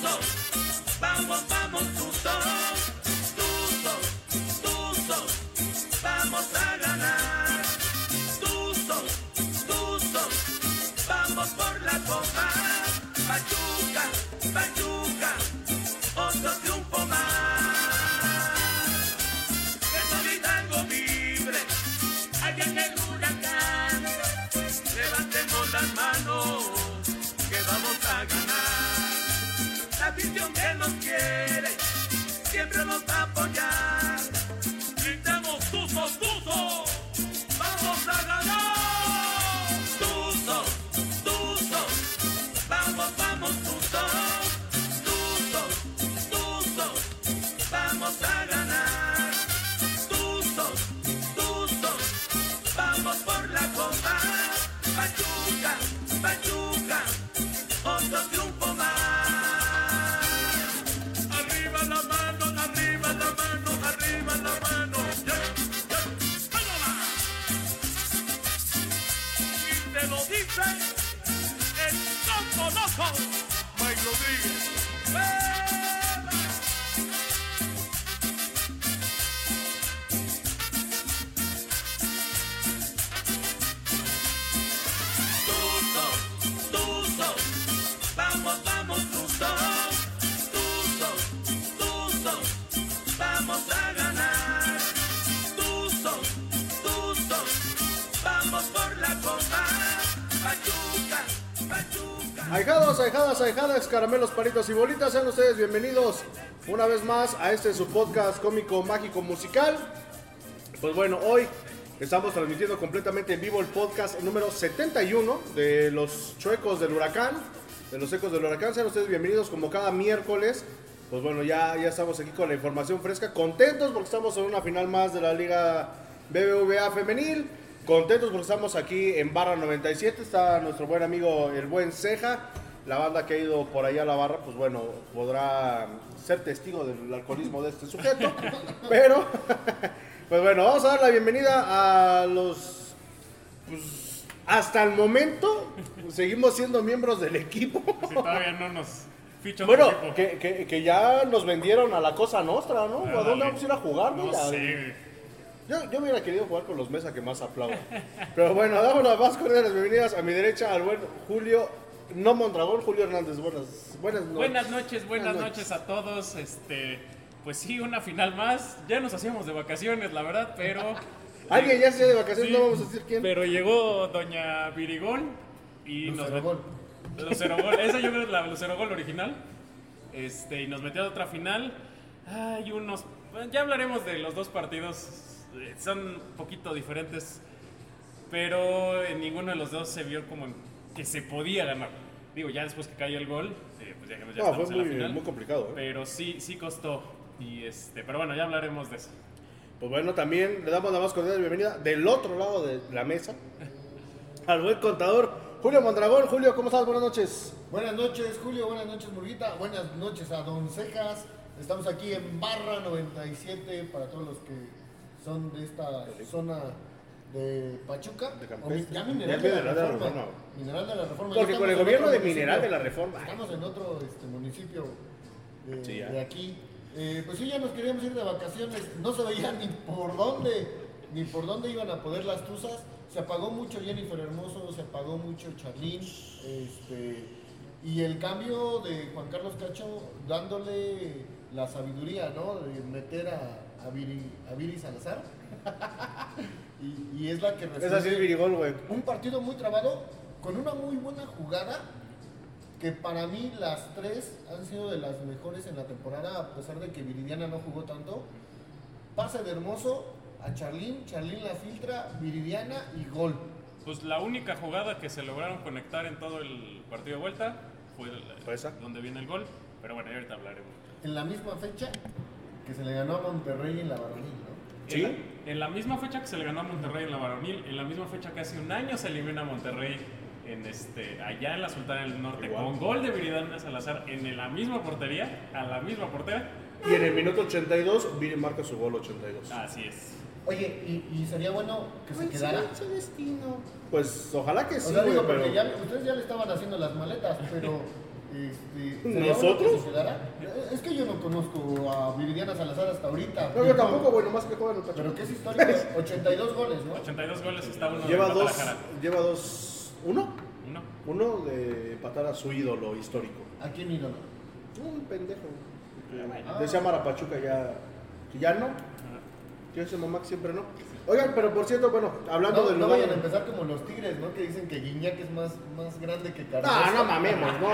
Tuzos, vamos, vamos, afición que nos quiere, siempre nos va a caramelos, palitos y bolitas, sean ustedes bienvenidos una vez más a este su podcast cómico, mágico, musical. Pues bueno, hoy estamos transmitiendo completamente en vivo el podcast número 71 de los chuecos del huracán, de los ecos del huracán. Sean ustedes bienvenidos como cada miércoles. Pues bueno, ya, ya estamos aquí con la información fresca, contentos porque estamos en una final más de la Liga BBVA femenil. Contentos porque estamos aquí en Barra 97, está nuestro buen amigo el buen Ceja. La banda que ha ido por allá a la barra, pues bueno, podrá ser testigo del alcoholismo de este sujeto. Pero, pues bueno, vamos a dar la bienvenida a los... Pues, hasta el momento, seguimos siendo miembros del equipo. Si todavía no nos fichan Bueno, que, que- que ya nos vendieron a la cosa nostra, ¿no? ¿A dónde vamos a ir a jugar? No sé. yo, yo hubiera querido jugar con los mesa que más aplaudan. Pero bueno, damos las más cordiales bienvenidas a mi derecha al buen Julio, no Mondragón, Julio Hernández. Buenas, buenas noches. Buenas noches, buenas noches a todos. Este, pues sí, una final más. Ya nos hacíamos de vacaciones, la verdad, pero. Alguien ya se de vacaciones, Sí, no vamos a decir quién. Pero llegó doña Virigón y nos Lucerogol. Lucerogol. Esa yo creo que es la Lucerogol original. Este, y nos metió a otra final. Hay unos. bueno, Ya hablaremos de los dos partidos. eh, Son un poquito diferentes. Pero en ninguno de los dos se vio como que se podía ganar. Digo, ya después que cayó el gol, eh, pues ya, ya no, estamos fue en la muy, final. muy complicado. ¿eh? Pero sí, sí costó. Y este, pero bueno, ya hablaremos de eso. Pues bueno, también le damos la más cordial bienvenida del otro lado de la mesa al buen contador Julio Mondragón. Julio, ¿cómo estás? Buenas noches. Buenas noches, Julio. Buenas noches, Murguita. Buenas noches a Don Cejas. Estamos aquí en Barra 97 para todos los que son de esta zona de Pachuca. De O ya Mineral de la de la Reforma. Reforma. Mineral de la Reforma. Porque con el gobierno de. Mineral de la Reforma. Estamos en otro este, municipio de, Sí, ya. de aquí. Eh, pues sí, ya nos queríamos ir de vacaciones. No se veía ni por dónde, ni por dónde iban a poder las tuzas. Se apagó mucho Jennifer Hermoso, se apagó mucho Charlín. Este, y el cambio de Juan Carlos Cacho dándole la sabiduría, ¿no? De meter a, a, Viri, a Viri Salazar. y, y es la que Esa sí es resuelve Virigol, güey. un partido muy trabado, con una muy buena jugada, que para mí las tres han sido de las mejores en la temporada, a pesar de que Viridiana no jugó tanto. Pase de Hermoso a Charlín, Charlín la filtra, Viridiana y gol. Pues la única jugada que se lograron conectar en todo el partido de vuelta fue el- Fue esa. donde viene el gol. Pero bueno, ya ahorita hablaremos. En la misma fecha que se le ganó a Monterrey en la varonil, ¿no? Sí. En la, en la misma fecha que se le ganó a Monterrey en la varonil, en la misma fecha que hace un año se elimina a Monterrey en este, allá en la Sultana del Norte Igual. con gol de Viridana Salazar en la misma portería, a la misma portera. Y en el minuto 82, Viri marca su gol 82. Así es. Oye, y, y sería bueno que se quedara. Pues ojalá que O sí, sea, güey, digo, pero... porque ya, ustedes ya le estaban haciendo las maletas, pero Este, ¿sería ¿Nosotros? bueno que? Eh, Es que yo no conozco a Viridiana Salazar hasta ahorita. No, yo tampoco, güey, nomás que juegan en Pachuca. Pero que es histórico, 82 goles, ¿no? 82 goles está uno Lleva de dos, lleva dos, uno, Uno. uno de empatar a su ídolo histórico. ¿A quién ídolo? Un pendejo. Ah. Decía Mara Pachuca ya, que ya no. Que ese mamá que siempre no. Oigan, pero por cierto, bueno, hablando No, del no lugar- vayan a empezar como los Tigres, ¿no? Que dicen que Guiñac es más, más grande que Cardoso. No, no mamemos, no.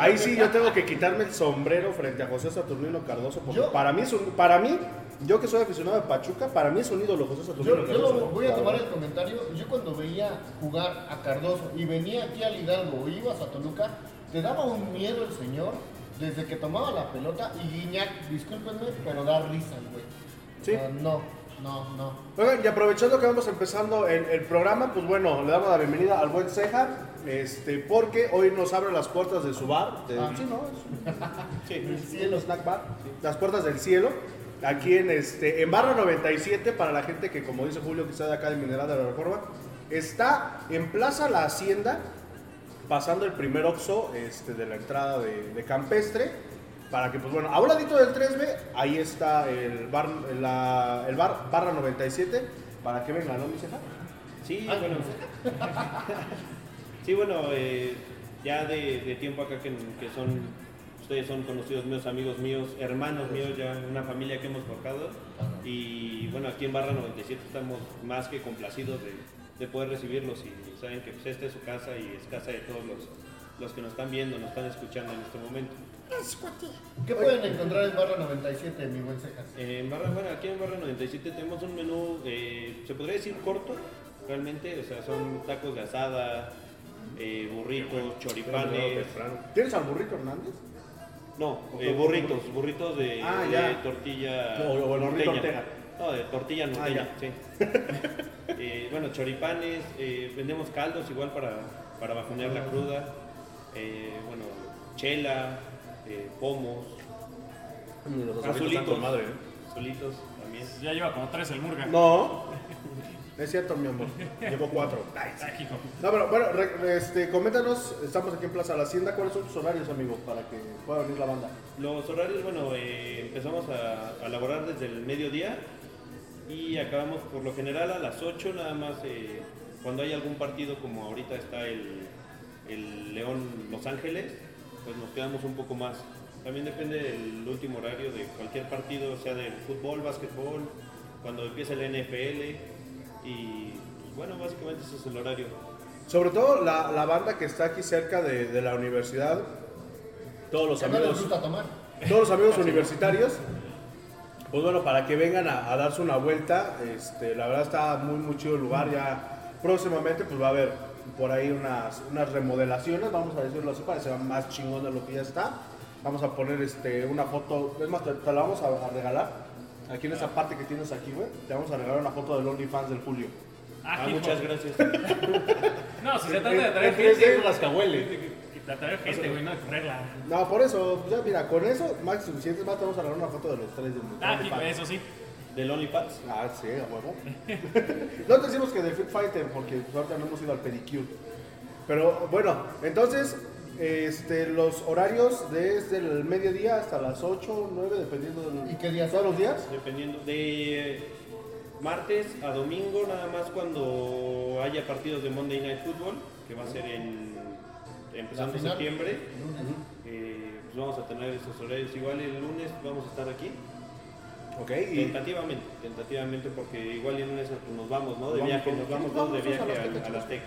Ahí sí yo tengo que quitarme el sombrero frente a José Saturnino Cardoso. Porque Yo- para mí es un, para mí, yo que soy aficionado de Pachuca, para mí es un ídolo José Saturnino Yo, yo Cardoso. lo voy a tomar el comentario. Yo cuando veía jugar a Cardoso y venía aquí al Hidalgo o ibas a Toluca, te daba un miedo el señor desde que tomaba la pelota y Guiñac, discúlpenme, pero da risa el güey. Sí. Ah, no, no, no. Oigan, y aprovechando que vamos empezando el, el programa, pues bueno, le damos la bienvenida al buen Ceja, este, porque hoy nos abre las puertas de su bar. de- Ah. sí, ¿no? Es- sí, El cielo. snack bar. Las puertas del cielo. Aquí en este en Barra 97, para la gente que, como dice Julio, que está de acá de Mineral de la Reforma, está en Plaza La Hacienda, pasando el primer Oxxo este, de la entrada de, de Campestre, para que, pues bueno, a un ladito del 3B, ahí está el bar, la- el bar Barra 97, para que vengan, ¿no, mi ceja? Sí, Ah, bueno. sí, bueno, eh, ya de, de tiempo acá que, que son, ustedes son conocidos míos, amigos míos, hermanos míos, ya una familia que hemos forjado. Y bueno, aquí en Barra 97 estamos más que complacidos de, de poder recibirlos y saben que pues, esta es su casa y es casa de todos los, los que nos están viendo, nos están escuchando en este momento. ¿Qué pueden encontrar en Barra 97, mi buen Cejas? Eh, En Barra, bueno, aquí en Barra 97 tenemos un menú, eh, se podría decir corto, realmente, o sea, son tacos de asada, eh, burritos, choripanes, ¿Tienes al burrito Hernández? no, eh, burritos, burritos de, Ah, de tortilla O- o el burrito norteña. Ortega. No, de tortilla norteña, Ah, sí. Eh, bueno, choripanes, eh, vendemos caldos igual para, para bajonear la cruda, eh, bueno, chela, eh, pomos, Los azulitos, madre, ¿eh? azulitos también. Ya lleva como tres el Murga. No, es cierto, mi amor. Llevo cuatro. No, pero bueno, re- este, coméntanos, estamos aquí en Plaza La Hacienda, ¿cuáles son tus horarios, amigo, para que pueda venir la banda? Los horarios, bueno, eh, empezamos a, a laborar desde el mediodía y acabamos por lo general a las 8, nada más eh, cuando hay algún partido como ahorita está el, el León Los Ángeles, pues nos quedamos un poco más. También depende del último horario de cualquier partido, sea del fútbol, básquetbol, cuando empieza el NFL y pues, bueno, básicamente ese es el horario. Sobre todo la, la banda que está aquí cerca de, de la universidad, todos los les amigos, gusta tomar. todos los amigos universitarios, pues bueno, para que vengan a, a darse una vuelta, este, la verdad está muy, muy chido el lugar, ya próximamente pues va a haber por ahí unas, unas remodelaciones, vamos a decirlo así, para que sea más chingón de lo que ya está. Vamos a poner este, una foto, es más, te, te la vamos a, a regalar, aquí en esa parte que tienes aquí, güey, te vamos a regalar una foto del OnlyFans del Julio. Ah, Ah, muchas gracias. No, si se trata de traer en 3D gente. rascahuele. De traer gente, güey, no de correrla. No, por eso, ya mira, con eso, más que suficiente, más te vamos a regalar una foto de los tres del Ah, eso sí. Del OnlyFans. Ah, sí, a huevo. no te decimos que de Fit Fighter, porque pues, ahorita no hemos ido al pedicure. Pero bueno, entonces, este, los horarios desde el mediodía hasta las 8, 9, dependiendo del... ¿Y qué días ¿Todos los días? Dependiendo de martes a domingo, nada más cuando haya partidos de Monday Night Football, que va a ser en empezando septiembre. Eh, pues vamos a tener esos horarios. Igual el lunes vamos a estar aquí. Ok, y... Tentativamente, tentativamente, porque igual el lunes pues, nos vamos, ¿no? De Vamos viaje, nos vamos de vamos a viaje la a la Azteca.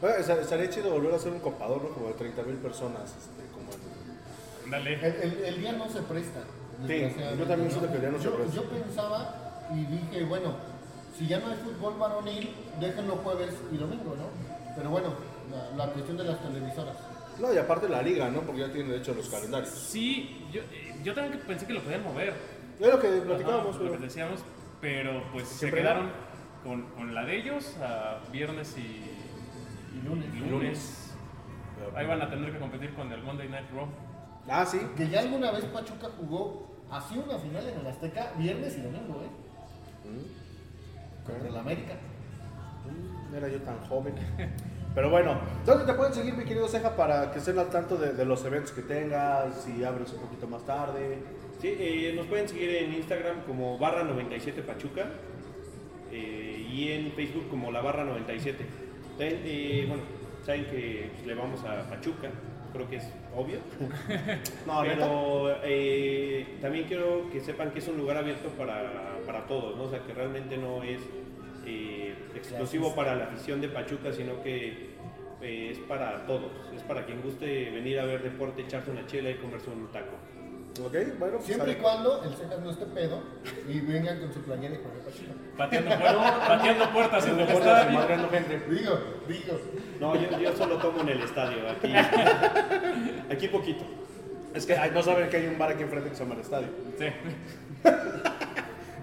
Bueno, estaría chido volver a hacer un copador, ¿no? Como de 30 mil personas, este, como en- Dale. El, el- el día no se presta. yo también siento que el día no se presta. Yo pensaba y dije, bueno, si ya no hay fútbol varonil, déjenlo jueves y domingo, ¿no? Pero bueno, la, la cuestión de las televisoras. No, y aparte la liga, ¿no? Porque ya tienen de hecho los calendarios. Sí, yo, eh, yo también pensé que lo podían mover. Es lo que Ajá, platicábamos, lo pero... que decíamos, pero pues se ¿Siempre quedaron con, con la de ellos a viernes y, Y lunes. lunes. Ahí van a tener que competir con el Monday Night Raw. Ah, sí. Que ya alguna vez Pachuca jugó así una final en el Azteca, viernes y domingo, ¿eh? Contra el América. Mm, Era yo tan joven. Pero bueno, ¿dónde te pueden seguir, mi querido Ceja, para que estén al tanto de, de los eventos que tengas, si abres un poquito más tarde? Sí, eh, nos pueden seguir en Instagram como barra 97 Pachuca eh, y en Facebook como la barra 97. También, eh, bueno, saben que pues, le vamos a Pachuca, creo que es obvio. No. Pero también quiero que sepan que es un lugar abierto para, para todos, ¿no? O sea, que realmente no es exclusivo para la afición de Pachuca, sino que es para todos. Es para quien guste venir a ver deporte, echarse una chela y comerse un taco. Ok, bueno, pues Siempre y cuando el Cejas no esté pedo y vengan con su playera y con el Pachuca. Pateando, puer- pateando puertas en el puertas estadio. gente. Digo, digo. No, yo, yo solo tomo en el estadio, aquí, aquí poquito. Es que ay, no saben que hay un bar aquí enfrente que se llama el estadio. Sí.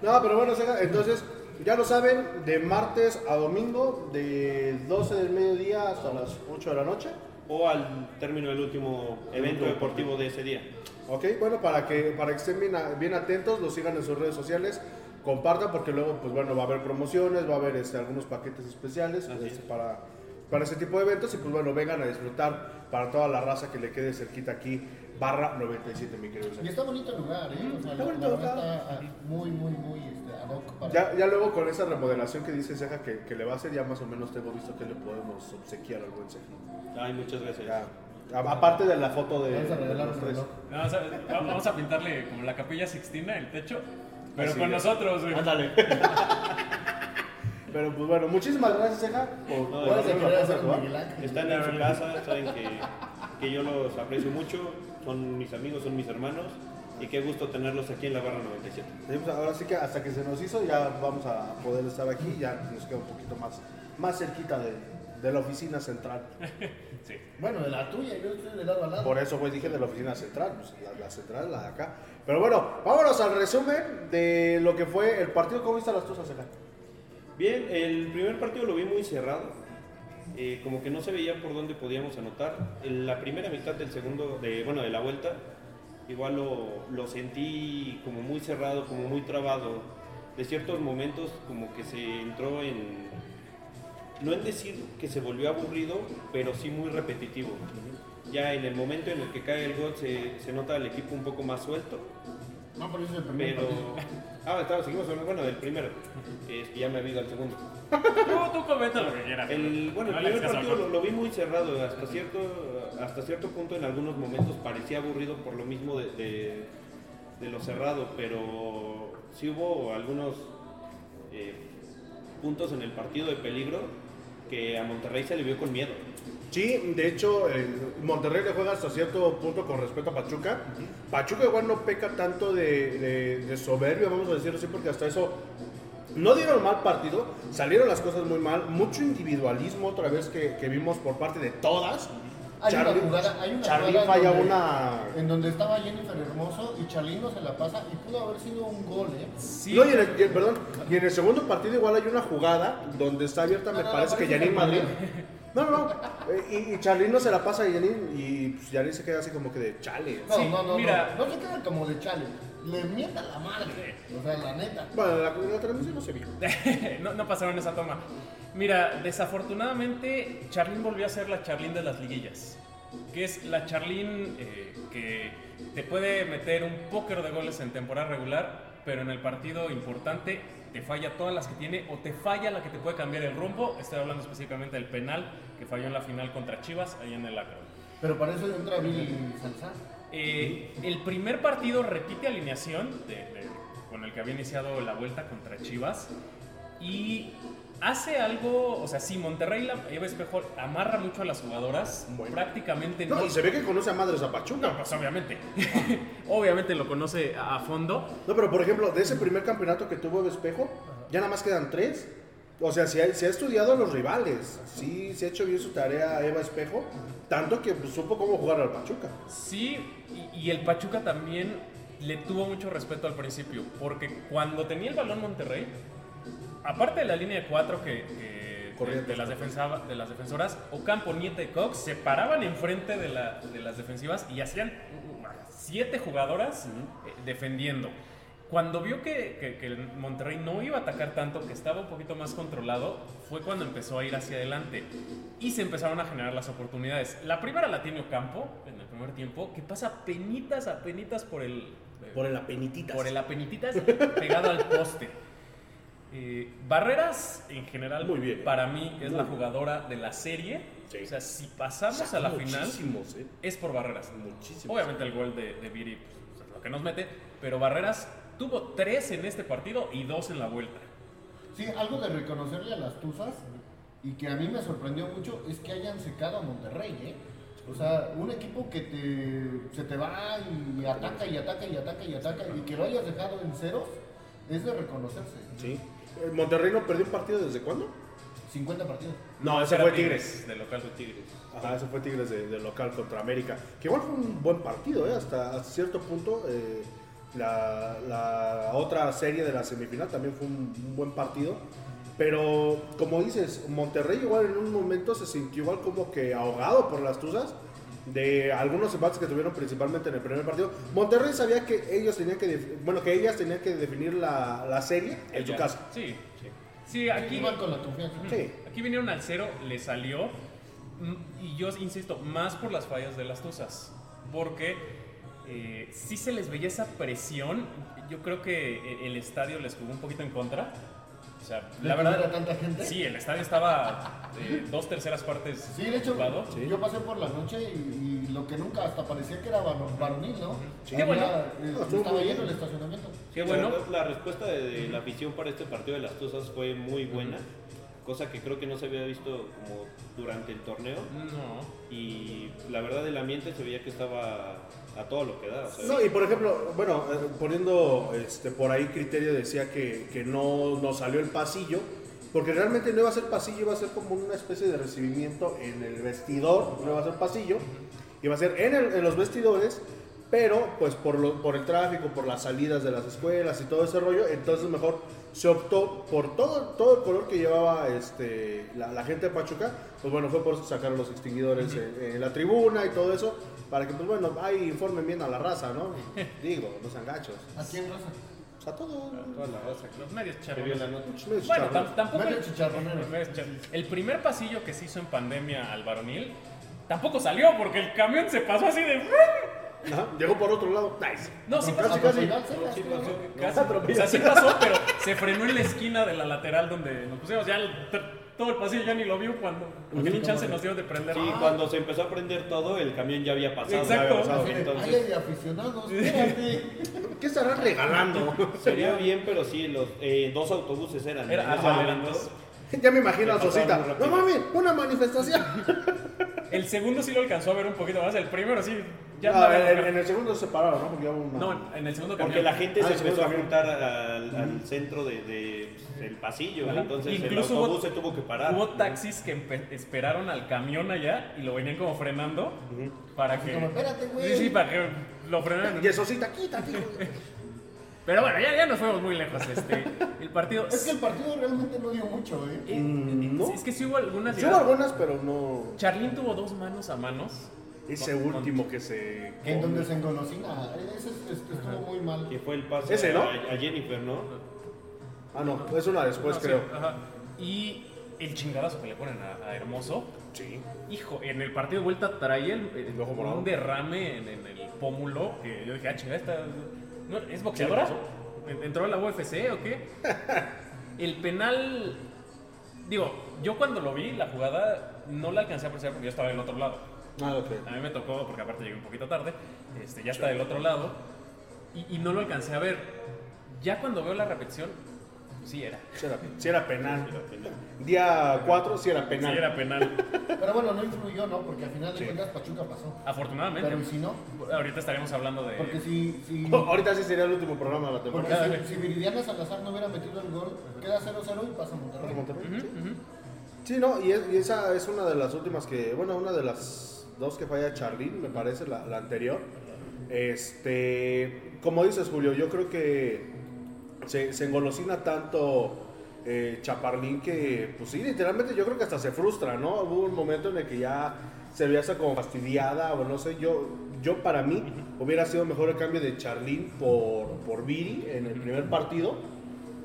No, pero bueno, Ceja, entonces, ya lo saben, de martes a domingo, de 12 del mediodía hasta las 8 de la noche. O al término del último evento deportivo de ese día. Ok, bueno, para que, para que estén bien, atentos, los sigan en sus redes sociales, compartan porque luego, pues bueno, va a haber promociones, va a haber este, algunos paquetes especiales este, es. para, para ese tipo de eventos y pues bueno, vengan a disfrutar para toda la raza que le quede cerquita aquí, barra 97, mi querido Y está bonito el lugar, ¿eh? O sea, Está bonito el lugar. está ah, muy, muy, muy este, ad hoc para... Ya, ya luego con esa remodelación que dice Ceja que, que le va a hacer, ya más o menos tengo visto que le podemos obsequiar al buen Ceja. Ay, muchas gracias. Ya. Aparte de la foto de, Vamos a de regalar los tres. reloj. No, o sea, va- vamos a pintarle como la capilla Sixtina, el techo, pero Así con es. nosotros, güey. Ándale. Pero pues bueno, muchísimas gracias, Ceja, por No, por hacer Ángel. Están en su casa, saben que, que yo los aprecio mucho, son mis amigos, son mis hermanos y qué gusto tenerlos aquí en la barra 97. Sí, pues ahora sí que hasta que se nos hizo ya vamos a poder estar aquí, ya nos queda un poquito más, más cerquita de, de la oficina central. Sí. Bueno, de la tuya, yo estoy de lado a lado. Por eso, güey, dije de la oficina central, pues la, la central, la de acá. Pero bueno, vámonos al resumen de lo que fue el partido. ¿Cómo viste las cosas acá? Bien, el primer partido lo vi muy cerrado, eh, como que no se veía por dónde podíamos anotar. En la primera mitad del segundo, de, bueno, de la vuelta, igual lo, lo sentí como muy cerrado, como muy trabado. De ciertos momentos como que se entró en, no en decir que se volvió aburrido, pero sí muy repetitivo. Ya en el momento en el que cae el gol se, se nota el equipo un poco más suelto, No, pero es el primer pero... partido. Ah, estaba, seguimos hablando, bueno, del primero, es que ya me ha habido al segundo. Tú, tú comenta lo que quieras. El, bueno, No el primer partido lo, lo vi muy cerrado, hasta cierto, hasta cierto punto en algunos momentos parecía aburrido por lo mismo de, de- de lo cerrado, pero sí hubo algunos eh, puntos en el partido de peligro que a Monterrey se le vio con miedo. Sí, de hecho, Monterrey le juega hasta cierto punto con respecto a Pachuca. Pachuca igual no peca tanto de, de, de soberbia, vamos a decirlo así, porque hasta eso no dieron mal partido, salieron las cosas muy mal, mucho individualismo otra vez que, que vimos por parte de todas. Hay una Charly- jugada, hay una Charly jugada en falla donde- una... En donde estaba Jennifer Hermoso y Charlín no se la pasa y pudo haber sido un gol, ¿eh? Sí, No, y en, el, y perdón, y en el segundo partido igual hay una jugada donde está abierta, No, me no, parece que que Madrid. no. No, eh, Y, y Charlín no se la pasa a Yanin y pues Yanin se queda así como que de chale. No, Sí, no, no, mira. no. No se queda como de chale. Le mienta la madre. O sea, la neta. Bueno, la, la transmisión no se vio. no, no pasaron esa toma. Mira, desafortunadamente, Charlín volvió a ser la Charlín de las liguillas. Que es la Charlín eh, que te puede meter un póker de goles en temporada regular, pero en el partido importante te falla todas las que tiene o te falla la que te puede cambiar el rumbo. Estoy hablando específicamente del penal que falló en la final contra Chivas, ahí en el Akron. Pero para eso entra Billy Salazar. Eh, el primer partido repite alineación de- de- con el que había iniciado la vuelta contra Chivas y hace algo, o sea, sí, Monterrey, la, Eva Espejo amarra mucho a las jugadoras, Bueno. prácticamente No, y se ve que conoce a madres a Pachuca. No, pues obviamente, obviamente lo conoce a, fondo. No, pero por ejemplo, de ese primer campeonato que tuvo de espejo, ya nada más quedan tres. O sea, se ha, se ha estudiado a los rivales. Sí, se ha hecho bien su tarea Eva Espejo. Tanto que pues, supo cómo jugar al Pachuca. Sí, y, y el Pachuca también le tuvo mucho respeto al principio, porque cuando tenía el balón Monterrey, aparte de la línea de cuatro que, que- de, Corrientes. de las defensa- de las defensoras, Ocampo, Nieta y Cox se paraban enfrente de, la- de las defensivas y hacían uh, siete jugadoras eh, defendiendo. cuando vio que, que- Monterrey no iba a atacar tanto, que estaba un poquito más controlado, fue cuando empezó a ir hacia adelante y se empezaron a generar las oportunidades. La primera la tiene Ocampo en el primer tiempo, que pasa penitas a penitas por el, Por el apenititas. por el apenititas pegado al poste. Eh, Barreras, en general, Muy bien. para mí es Muy la bien. jugadora de la serie. Sí. O sea, si pasamos a la final, ¿eh? es por Barreras. Muchísimos. Obviamente el gol de, de Viri, pues, es lo que nos mete, pero Barreras tuvo tres en este partido y dos en la vuelta. Sí, algo de reconocerle a las Tuzas y que a mí me sorprendió mucho es que hayan secado a Monterrey, ¿eh? O sea, un equipo que te, se te va y ataca y ataca y ataca y ataca y que lo hayas dejado en ceros es de reconocerse. Sí. Eh, ¿Monterrey no perdió un partido desde cuándo? 50 partidos. No, ese Era fue Tigres. De local. Tigres. Ajá, ese fue Tigres de, de local contra América. Que igual fue un buen partido, ¿eh? Hasta, hasta cierto punto. eh, la, la otra serie de la semifinal también fue un, un buen partido. Pero, como dices, Monterrey igual en un momento se sintió igual como que ahogado por las tuzas de algunos embates que tuvieron principalmente en el primer partido. Monterrey sabía que ellos tenían que, bueno, que ellas tenían que definir la, la serie en su Ella- casa. Sí. Sí, aquí, Iban con la confianza. Sí. aquí vinieron al cero, le salió. mm, Y yo insisto, más por las fallas de las Tuzas. Porque eh, sí se les veía esa presión. Yo creo que e- el estadio les jugó un poquito en contra. O sea, ¿De la verdad. hubiera tanta gente? Sí, el estadio estaba eh, dos terceras partes Sí, de hecho, ocupado. yo pasé por la noche y, y lo que nunca hasta parecía que era varo- varonil, ¿no? Sí. Qué bueno. eh, No, estaba lleno el estacionamiento. Qué bueno. La, respuesta de, de la afición para este partido de las Tuzas fue muy buena, cosa que creo que no se había visto como durante el torneo. No. Y la verdad el ambiente se veía que estaba a todo lo que da. o sea, No, y por ejemplo, bueno, eh, poniendo este, por ahí criterio decía que, que no, no salió el pasillo, porque realmente no iba a ser pasillo, iba a ser como una especie de recibimiento en el vestidor, no iba a ser pasillo, iba a ser en, el- en los vestidores, pero pues por, lo- por el tráfico, por las salidas de las escuelas y todo ese rollo, entonces mejor se optó por todo, todo el color que llevaba este, la, la gente de Pachuca, pues bueno, fue por eso sacaron los extinguidores en, en la tribuna y todo eso, para que pues bueno, ahí informen bien a la raza, ¿no? Digo, no sean gachos. ¿A quién raza? O sea, todo. Toda la raza, los medios se vio charrones. la nota. medios Bueno, tam- tampoco. Medio chicharronero. Los medios char- El primer pasillo que se hizo en pandemia al varonil tampoco salió porque el camión se pasó así de. Ajá, llegó por otro lado. Nice. No, sí Casi, pasó. casi. Casi. atropelló. O sea, sí pasó, pero se frenó en la esquina de la lateral donde nos pusimos. Ya todo el pasillo ya ni lo vio cuando. Porque ni chance nos dio de prender. Sí, cuando se empezó a prender todo, el camión ya había pasado. Exacto. pasado, de, entonces, Ay, hay aficionados, espérate. ¿Qué estarán regalando? sería bien, pero sí, los eh, dos autobuses eran. Era- eran dos. ya me imagino a Sosita. No mames, una manifestación. El segundo sí lo alcanzó a ver un poquito más. El primero sí. Ya andaba- en, en el segundo se separaron, ¿no? Porque hubo una- No, en el segundo Porque camión. la gente Ah, se empezó a juntar al, al centro de, de- del pasillo, Ajá. entonces Incluso el hubo- autobús se tuvo que parar. Hubo taxis que esperaron al camión allá y lo venían como frenando para que. como, "Espérate, güey". Sí, sí, para que lo frenaran. Y el Sosita, quítate. hijo de- Pero bueno, ya, ya nos fuimos muy lejos. Este, el partido. Es que el partido realmente no dio mucho, ¿eh? Eh, Mm, ¿no? Es que sí hubo algunas. Sí hubo algunas, pero no. Charlín tuvo dos manos a manos. Ese Con- último que se. En donde se engolosina. Ese es- estuvo muy mal. Que fue el pase Ese, ¿no? a, Jennifer, ¿no? Ah, no, es una después, No, sí, creo. ajá. Y el chingadazo que le ponen a, a Hermoso. Sí. Hijo, en el partido de vuelta traía el, el- El ojo morado. un derrame en, en el pómulo que yo dije, ah, chingada, esta, ¿no? ¿es boxeadora? ¿Qué ¿En- ¿Entró a la UFC o qué? el penal, digo, yo cuando lo vi, la jugada, no la alcancé a apreciar porque yo estaba del otro lado. Ah, ok. A mí me tocó, porque aparte llegué un poquito tarde, este, ya está del otro lado, y, y no lo alcancé a ver. Ya cuando veo la repetición, sí era. Sí era, sí era penal. Día 4 sí era penal. Sí era penal. Pero bueno, no influyó, ¿no? Porque al final de Sí. cuentas Pachuca pasó. Afortunadamente. Pero ¿y si no? Ahorita estaríamos hablando de... Porque si, si, Ahorita sí sería el último programa de la porque temporada. si, si Viridiana Salazar no hubiera metido el gol, queda 0-0 y pasa Monterrey. Monterrey. Sí, no, y, es- y esa es una de las últimas que, bueno, una de las dos que falla Charlín, me parece, la, anterior. Este, como dices, Julio, yo creo que se, engolosina tanto eh, Chaparlín que, pues sí, literalmente yo creo que hasta se frustra, ¿no? Hubo un momento en el que ya se veía como fastidiada, o no sé, yo, yo para mí hubiera sido mejor el cambio de Charlín por, por Viri en el primer partido.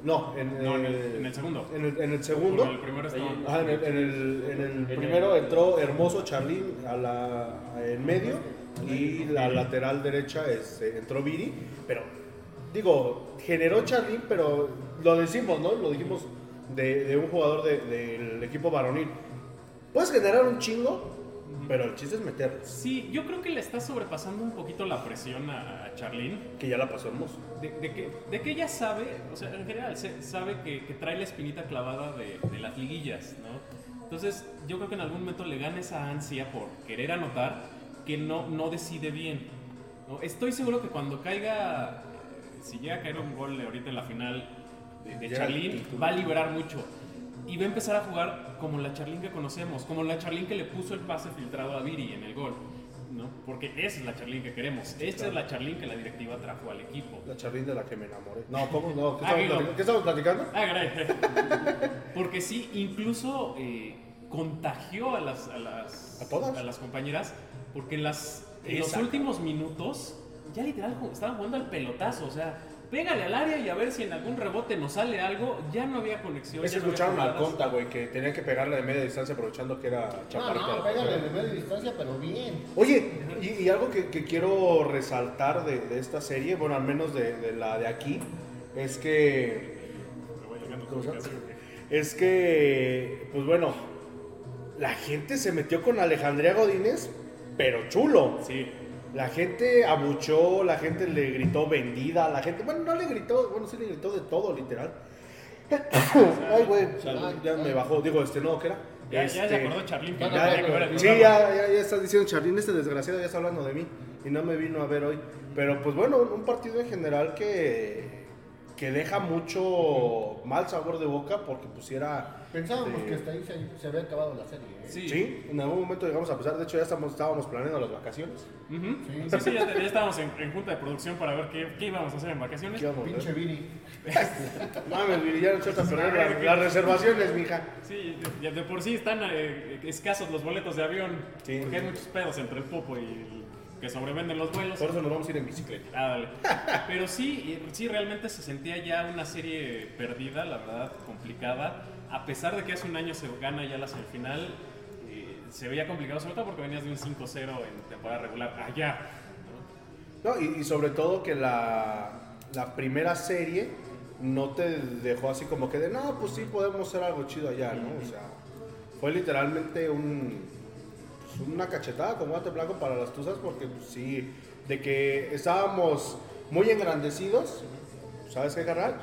No, en, No, en el, eh, en el segundo. en el, en el segundo. En el primero estaba- Ajá, en el, en el- en el En primero el- entró Hermoso Charlín a la, en medio y la lateral derecha este, entró Viri, pero digo, generó Charlín, pero lo decimos, ¿no? Lo dijimos de, de un jugador de- del equipo varonil. Puedes generar un chingo, pero el chiste es meter, Sí, yo creo que le está sobrepasando un poquito la presión a, a Charlene. que ya la pasó Hermoso. De, de que, de que ella sabe, o sea, en general, sabe que, que trae la espinita clavada de, de las liguillas, ¿no? Entonces, yo creo que en algún momento le gana esa ansia por querer anotar que no, no decide bien. ¿no? Estoy seguro que cuando caiga, eh, si llega a caer un gol ahorita en la final de, de Charlene, va a liberar mucho. Y va a empezar a jugar como la Charlene que conocemos, como la Charlene que le puso el pase filtrado a Viri en el gol. ¿no? Porque esa es la Charlene que queremos. Esta es la Charlene que la directiva trajo al equipo. La Charlín de la que me enamoré. No, ¿cómo? No, ¿qué Ah, estamos? ¿Qué estamos platicando? Ah. Porque sí, incluso eh, contagió a las, a las, ¿A todas? las compañeras, porque en, las, en los últimos minutos ya literal estaban jugando al pelotazo, o sea, pégale al área y a ver si en algún rebote nos sale algo, ya no había conexión. Es no escucharon al. Conta, güey, que tenían que pegarle de media distancia aprovechando que era No, chaparrito. no, pégale de media distancia, pero bien. Oye, y, y algo que, que quiero resaltar de, de esta serie, bueno, al menos de, de la de aquí, es que. ¿cómo se llama? Es que, pues bueno, la gente se metió con Alejandría Godínez, pero chulo. Sí, La gente abuchó, la gente le gritó vendida, la gente, bueno, no le gritó, bueno, sí le gritó de todo, literal. Ay, güey, ya me bajó, digo, este, no, ¿qué era? ya, ya se Este, acordó Charlín ya el no. Sí, ya, ya, ya está diciendo Charlín, este desgraciado ya está hablando de mí y no me vino a ver hoy. Pero pues bueno, un partido en general que, que deja mucho mal sabor de boca porque pues sí era... Pensábamos de- que hasta ahí se, se había acabado la serie. ¿eh? Sí. Sí, en algún momento llegamos a pesar, de hecho ya estamos, estábamos planeando las vacaciones. Ujú. Sí. Sí, sí, ya, ya estábamos en, en junta de producción para ver qué, qué íbamos a hacer en vacaciones. ¿Qué vamos a Pinche? Viri. Mames, Viri, ya a perder las, las reservaciones, mija. Sí, ya de por sí están eh, escasos los boletos de avión. Sí. Porque hay muchos pedos entre el popo y el que sobrevenden los vuelos. Por eso nos vamos a ir en bicicleta. Ah, dale. Pero sí, sí, realmente se sentía ya una serie perdida, la verdad, complicada. A pesar de que hace un año se gana ya la semifinal, eh, se veía complicado, sobre todo porque venías de un 5-0 en temporada regular allá. No, y, y sobre todo que la, la primera serie no te dejó así como que de, no, pues sí podemos hacer algo chido allá, ¿no? O sea, fue literalmente un, una cachetada con guante blanco para las tuzas porque pues, sí, de que estábamos muy engrandecidos, ¿sabes qué, carnal?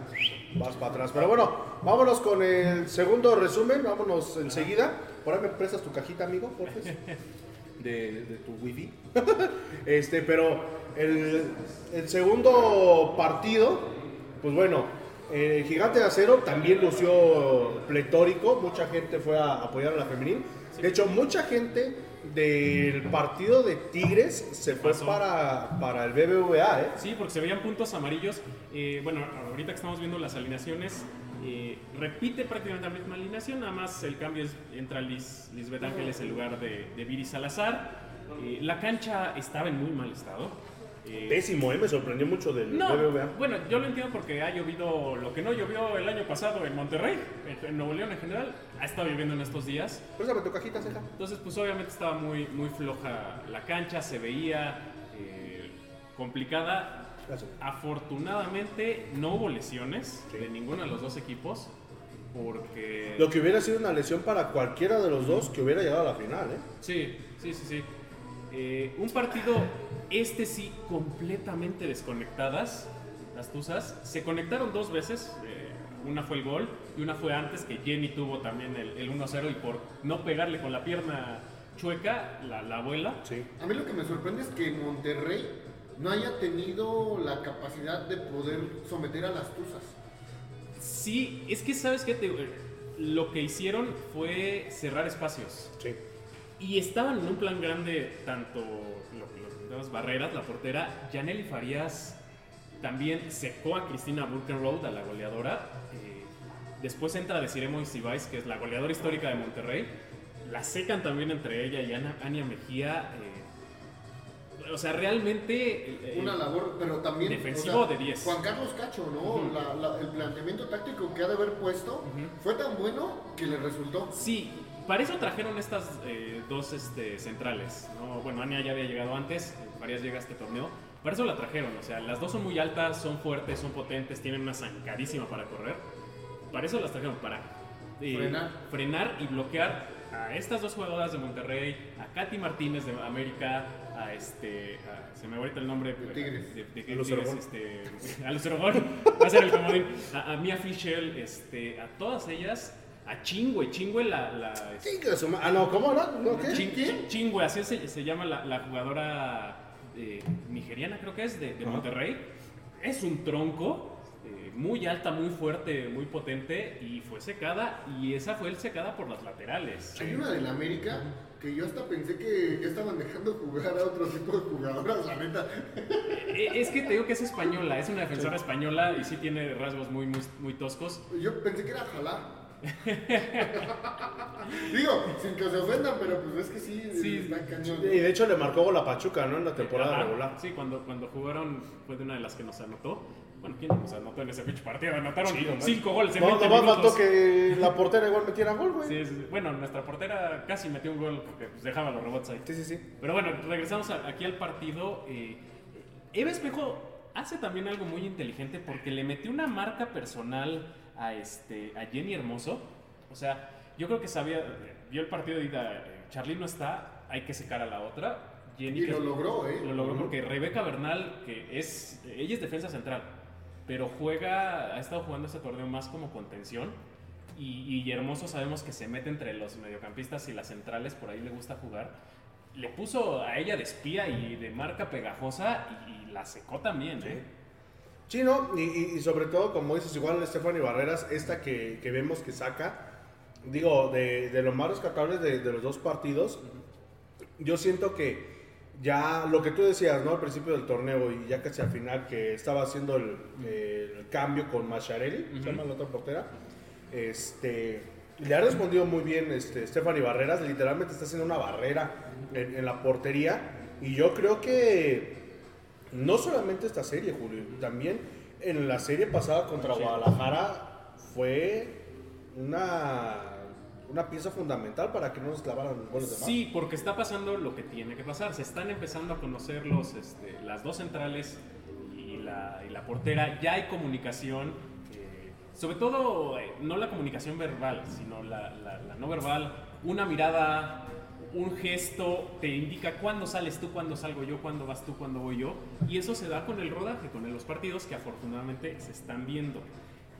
Vas para atrás. Pero bueno, vámonos con el segundo resumen, vámonos enseguida. Por ahí me prestas tu cajita, amigo, por. De, de tu wifi. este, pero el, el segundo partido, pues bueno, el Gigante de Acero también lució pletórico. Mucha gente fue a apoyar a la femenil. De hecho, mucha gente del partido de Tigres se fue Pasó. para, para el BBVA, ¿eh? Sí, porque se veían puntos amarillos. Eh, bueno, ahorita que estamos viendo las alineaciones, eh, repite prácticamente la misma alineación, nada más el cambio es entra Liz, Lisbeth Ángeles en lugar de, de Viri Salazar. Eh, la cancha estaba en muy mal estado. Eh, Pésimo, ¿eh? Me sorprendió mucho del no, BBVA. bueno, yo lo entiendo porque ha llovido lo que no llovió el año pasado en Monterrey, en, Nuevo León en general, ha estado lloviendo en estos días. Préstame tu cajita, ceja. Entonces, pues obviamente estaba muy, muy floja la cancha, se veía eh, complicada. Gracias. Afortunadamente no hubo lesiones Sí. de ninguno de los dos equipos, porque... Lo que hubiera sido una lesión para cualquiera de los dos que hubiera llegado a la final, ¿eh? Sí, sí, sí, sí. Eh, un partido, este sí, completamente desconectadas, las Tuzas. Se conectaron dos veces, eh, una fue el gol y una fue antes que Jenny tuvo también el, el 1-0 y por no pegarle con la pierna chueca, la, la abuela. Sí. A mí lo que me sorprende es que Monterrey no haya tenido la capacidad de poder someter a las Tuzas. Sí, es que sabes que lo que hicieron fue cerrar espacios. Sí. Y estaban en un plan grande, tanto lo- lo- barreras, la portera. Janely Farías también secó a Cristina Burkenroad, a la goleadora. Eh, después entra Desiree Moisibais, que es la goleadora histórica de Monterrey. La secan también entre ella y Ana, Ania Mejía. eh, o sea, realmente... eh, Una labor, pero también. defensivo o sea, de 10. Juan Carlos Cacho, ¿no? La- la- el planteamiento táctico que ha de haber puesto fue tan bueno que le resultó. Sí, para eso trajeron estas eh, dos este, centrales. ¿no? Bueno, Ania ya había llegado antes, Farías llega a este torneo. Para eso la trajeron, o sea, las dos son muy altas, son fuertes, son potentes, tienen una zancadísima para correr. Para eso las trajeron, para eh, Frenar. frenar y bloquear a estas dos jugadoras de Monterrey, a Katy Martínez de América, a este, a- se me ahorita el nombre De Tigres. de, de- A Lucero Tigres, Gol. este, a va a ser el comodín, a, a Mia Fischel, este, a todas ellas, a Chingüe, Chingüe la, la este, Ah, no, ¿cómo era? ¿No, qué? Chin- Chin- Chingüe, así se, se llama la, la jugadora eh, nigeriana, creo que es, de, de. Monterrey. Es un tronco, eh, muy alta, muy fuerte, muy potente, y fue secada, y esa fue el secada por las laterales. Hay una del América que yo hasta pensé que ya estaban dejando jugar a otro tipo de jugadoras, la neta. Eh, Es que te digo que es española, es una defensora española y sí tiene rasgos muy, muy, muy toscos. Yo pensé que era jalá. Digo, sin que se ofendan, pero pues es que sí, Sí. está cañón. Y de hecho le marcó gol a Pachuca, ¿no? En la temporada Ajá, regular. Sí, cuando, cuando jugaron fue de una de las que nos anotó. Bueno, ¿quién nos anotó en ese pinche partido? Anotaron Sí, cinco goles en No, 20 nomás minutos. faltó que la portera igual metiera gol, güey. Sí, sí, sí. Bueno, nuestra portera casi metió un gol porque pues, dejaba los rebotes ahí. Sí, sí, sí. Pero bueno, regresamos a- aquí al partido. Eh, Eva Espejo hace también algo muy inteligente porque le metió una marca personal a, este, a Jenny Hermoso. O sea, yo creo que sabía, vio el partido de ida, Charly no está, hay que secar a la otra. Jenny Y que- lo logró, ¿eh? Lo logró porque Rebeca Bernal, que es, ella es defensa central, pero juega, ha estado jugando este torneo más como contención. Y, y Hermoso sabemos que se mete entre los mediocampistas y las centrales, por ahí le gusta jugar. Le puso a ella de espía y de marca pegajosa y, y la secó también. ¿eh? Sí, no, y, y- y sobre todo, como dices, igual Stephanie Barreras, esta que, que vemos que saca, digo, de, de lo más rescatable de, de los dos partidos, yo siento que ya lo que tú decías, ¿no? Al principio del torneo y ya casi al final, que estaba haciendo el, el cambio con Macharelli, se llama la otra portera, este, le ha respondido muy bien este, Stephanie Barreras, literalmente está haciendo una barrera en, en la portería, y yo creo que no solamente esta serie, Julio, también en la serie pasada contra Sí. Guadalajara fue una, una pieza fundamental para que no nos clavaran goles de más. Sí, porque está pasando lo que tiene que pasar. Se están empezando a conocer los, este, las dos centrales y la, y la portera. Ya hay comunicación. eh, sobre todo, eh, no la comunicación verbal, sino la, la- la no verbal. Una mirada, un gesto te indica cuándo sales tú, cuándo salgo yo, cuándo vas tú, cuándo voy yo. Y eso se da con el rodaje, con los partidos que afortunadamente se están viendo.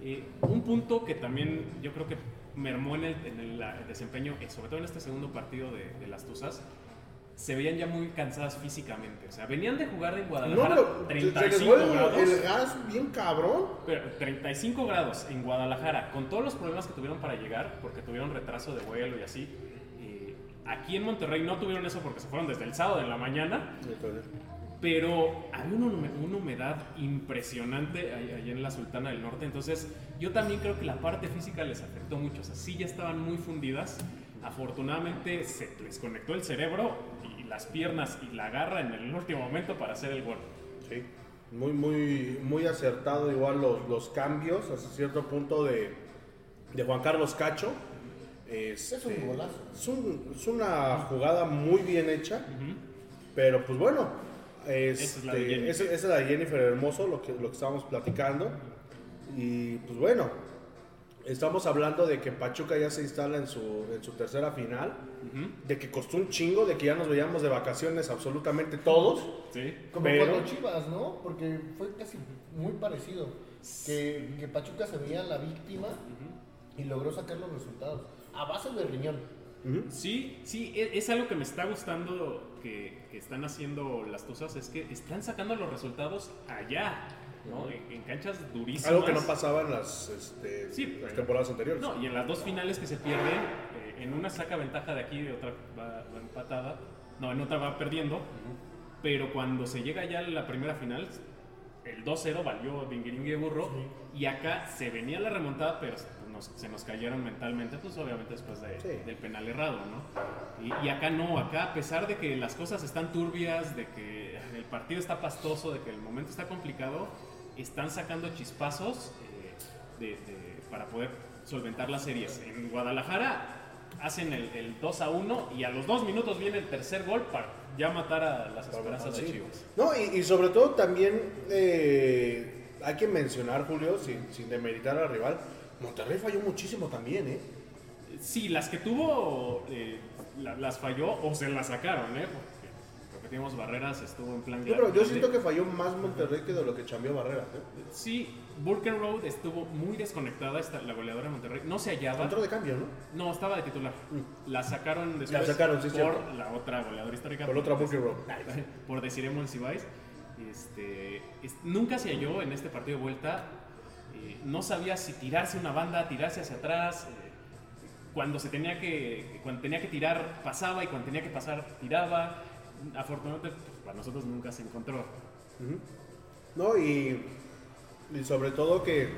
Eh, un punto que también yo creo que mermó en el, en el, el desempeño, eh, sobre todo en este segundo partido de, de las Tuzas, se veían ya muy cansadas físicamente. O sea, venían de jugar en No, Guadalajara pero se- se les 35 fue el- grados. el gas bien cabrón. Pero 35 grados en Guadalajara, con todos los problemas que tuvieron para llegar, porque tuvieron retraso de vuelo y así. Aquí en Monterrey no tuvieron eso porque se fueron desde el sábado en la mañana, pero había una, hume- una humedad impresionante ahí en la Sultana del Norte. Entonces, yo también creo que la parte física les afectó mucho. O sea, sí ya estaban muy fundidas. Afortunadamente se les conectó el cerebro y las piernas y la garra en el último momento para hacer el gol. Sí, muy, muy, muy acertado igual los, los cambios hasta cierto punto de, de Juan Carlos Cacho. Este, Es un golazo. Es, un- es una jugada muy bien hecha, pero pues bueno, Esa es la de este, Jennifer. esa esa es la de Jennifer Hermoso, lo que, lo que estábamos platicando. Y pues bueno, estamos hablando de que Pachuca ya se instala en su, en su tercera final, de que costó un chingo, de que ya nos veíamos de vacaciones absolutamente todos. Sí. Como Pero- cuando Chivas, ¿no? Porque fue casi muy parecido. Que, que Pachuca se veía la víctima y logró sacar los resultados. A base de riñón. Sí, sí, e- es algo que me está gustando que, que están haciendo las Tuzas, es que están sacando los resultados allá, ¿no? En, en canchas durísimas. Algo que no pasaba en las, este, Sí, las pero- temporadas anteriores. No, y en las dos finales que se pierden, eh, en una saca ventaja de aquí, de otra va, va empatada, no, en otra va perdiendo, pero cuando se llega ya a la primera final, el 2-0 valió Bingiringue Burro, y acá se venía la remontada, pero se nos, se nos cayeron mentalmente, pues obviamente después de- Sí. del penal errado, ¿no? Y, y acá no, acá a pesar de que las cosas están turbias, de que partido está pastoso, de que el momento está complicado, están sacando chispazos eh, de- de- para poder solventar las series. En Guadalajara hacen el, el 2 a 1 y a los dos minutos viene el tercer gol para ya matar a las esperanzas de. Chivas. No, y, y sobre todo también eh, hay que mencionar, Julio, sin, sin demeritar al rival, Monterrey falló muchísimo también, ¿eh? Sí, las que tuvo eh, la- las falló o se las sacaron, ¿eh? Porque repetimos, Barreras estuvo en plan... Yo, pero yo siento que falló más Monterrey que de lo que cambió Barreras, ¿eh? Sí, Burken Road estuvo muy desconectada, esta, la goleadora de Monterrey. No se hallaba. Entró de cambio, ¿no? No, estaba de titular. La sacaron después La sacaron, sí, por cierto. la otra goleadora histórica. Por la otra Burken Road. Por Desiree Monsiváis. Este, es- nunca se halló en este partido de vuelta. Eh, no sabía si tirarse una banda, tirarse hacia atrás. eh, cuando se tenía que cuando tenía que tirar pasaba y cuando tenía que pasar tiraba. Afortunadamente pues, para nosotros nunca se encontró. No, y, y sobre todo que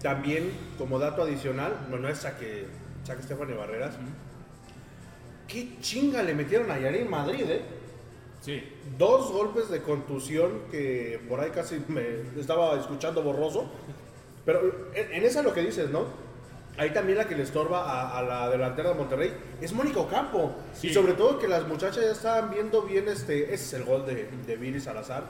también, como dato adicional, bueno, es saque, saque Stephanie Barreras. Qué chinga le metieron a Yarin Madrid, ¿eh? Sí, Dos golpes de contusión que por ahí casi me estaba escuchando borroso. Pero en, esa lo que dices, ¿no? Ahí también la que le estorba a, a la delantera de Monterrey es Mónica Ocampo. Sí. Y sobre todo que las muchachas ya estaban viendo bien este. Ese es el gol de, de Viri Salazar.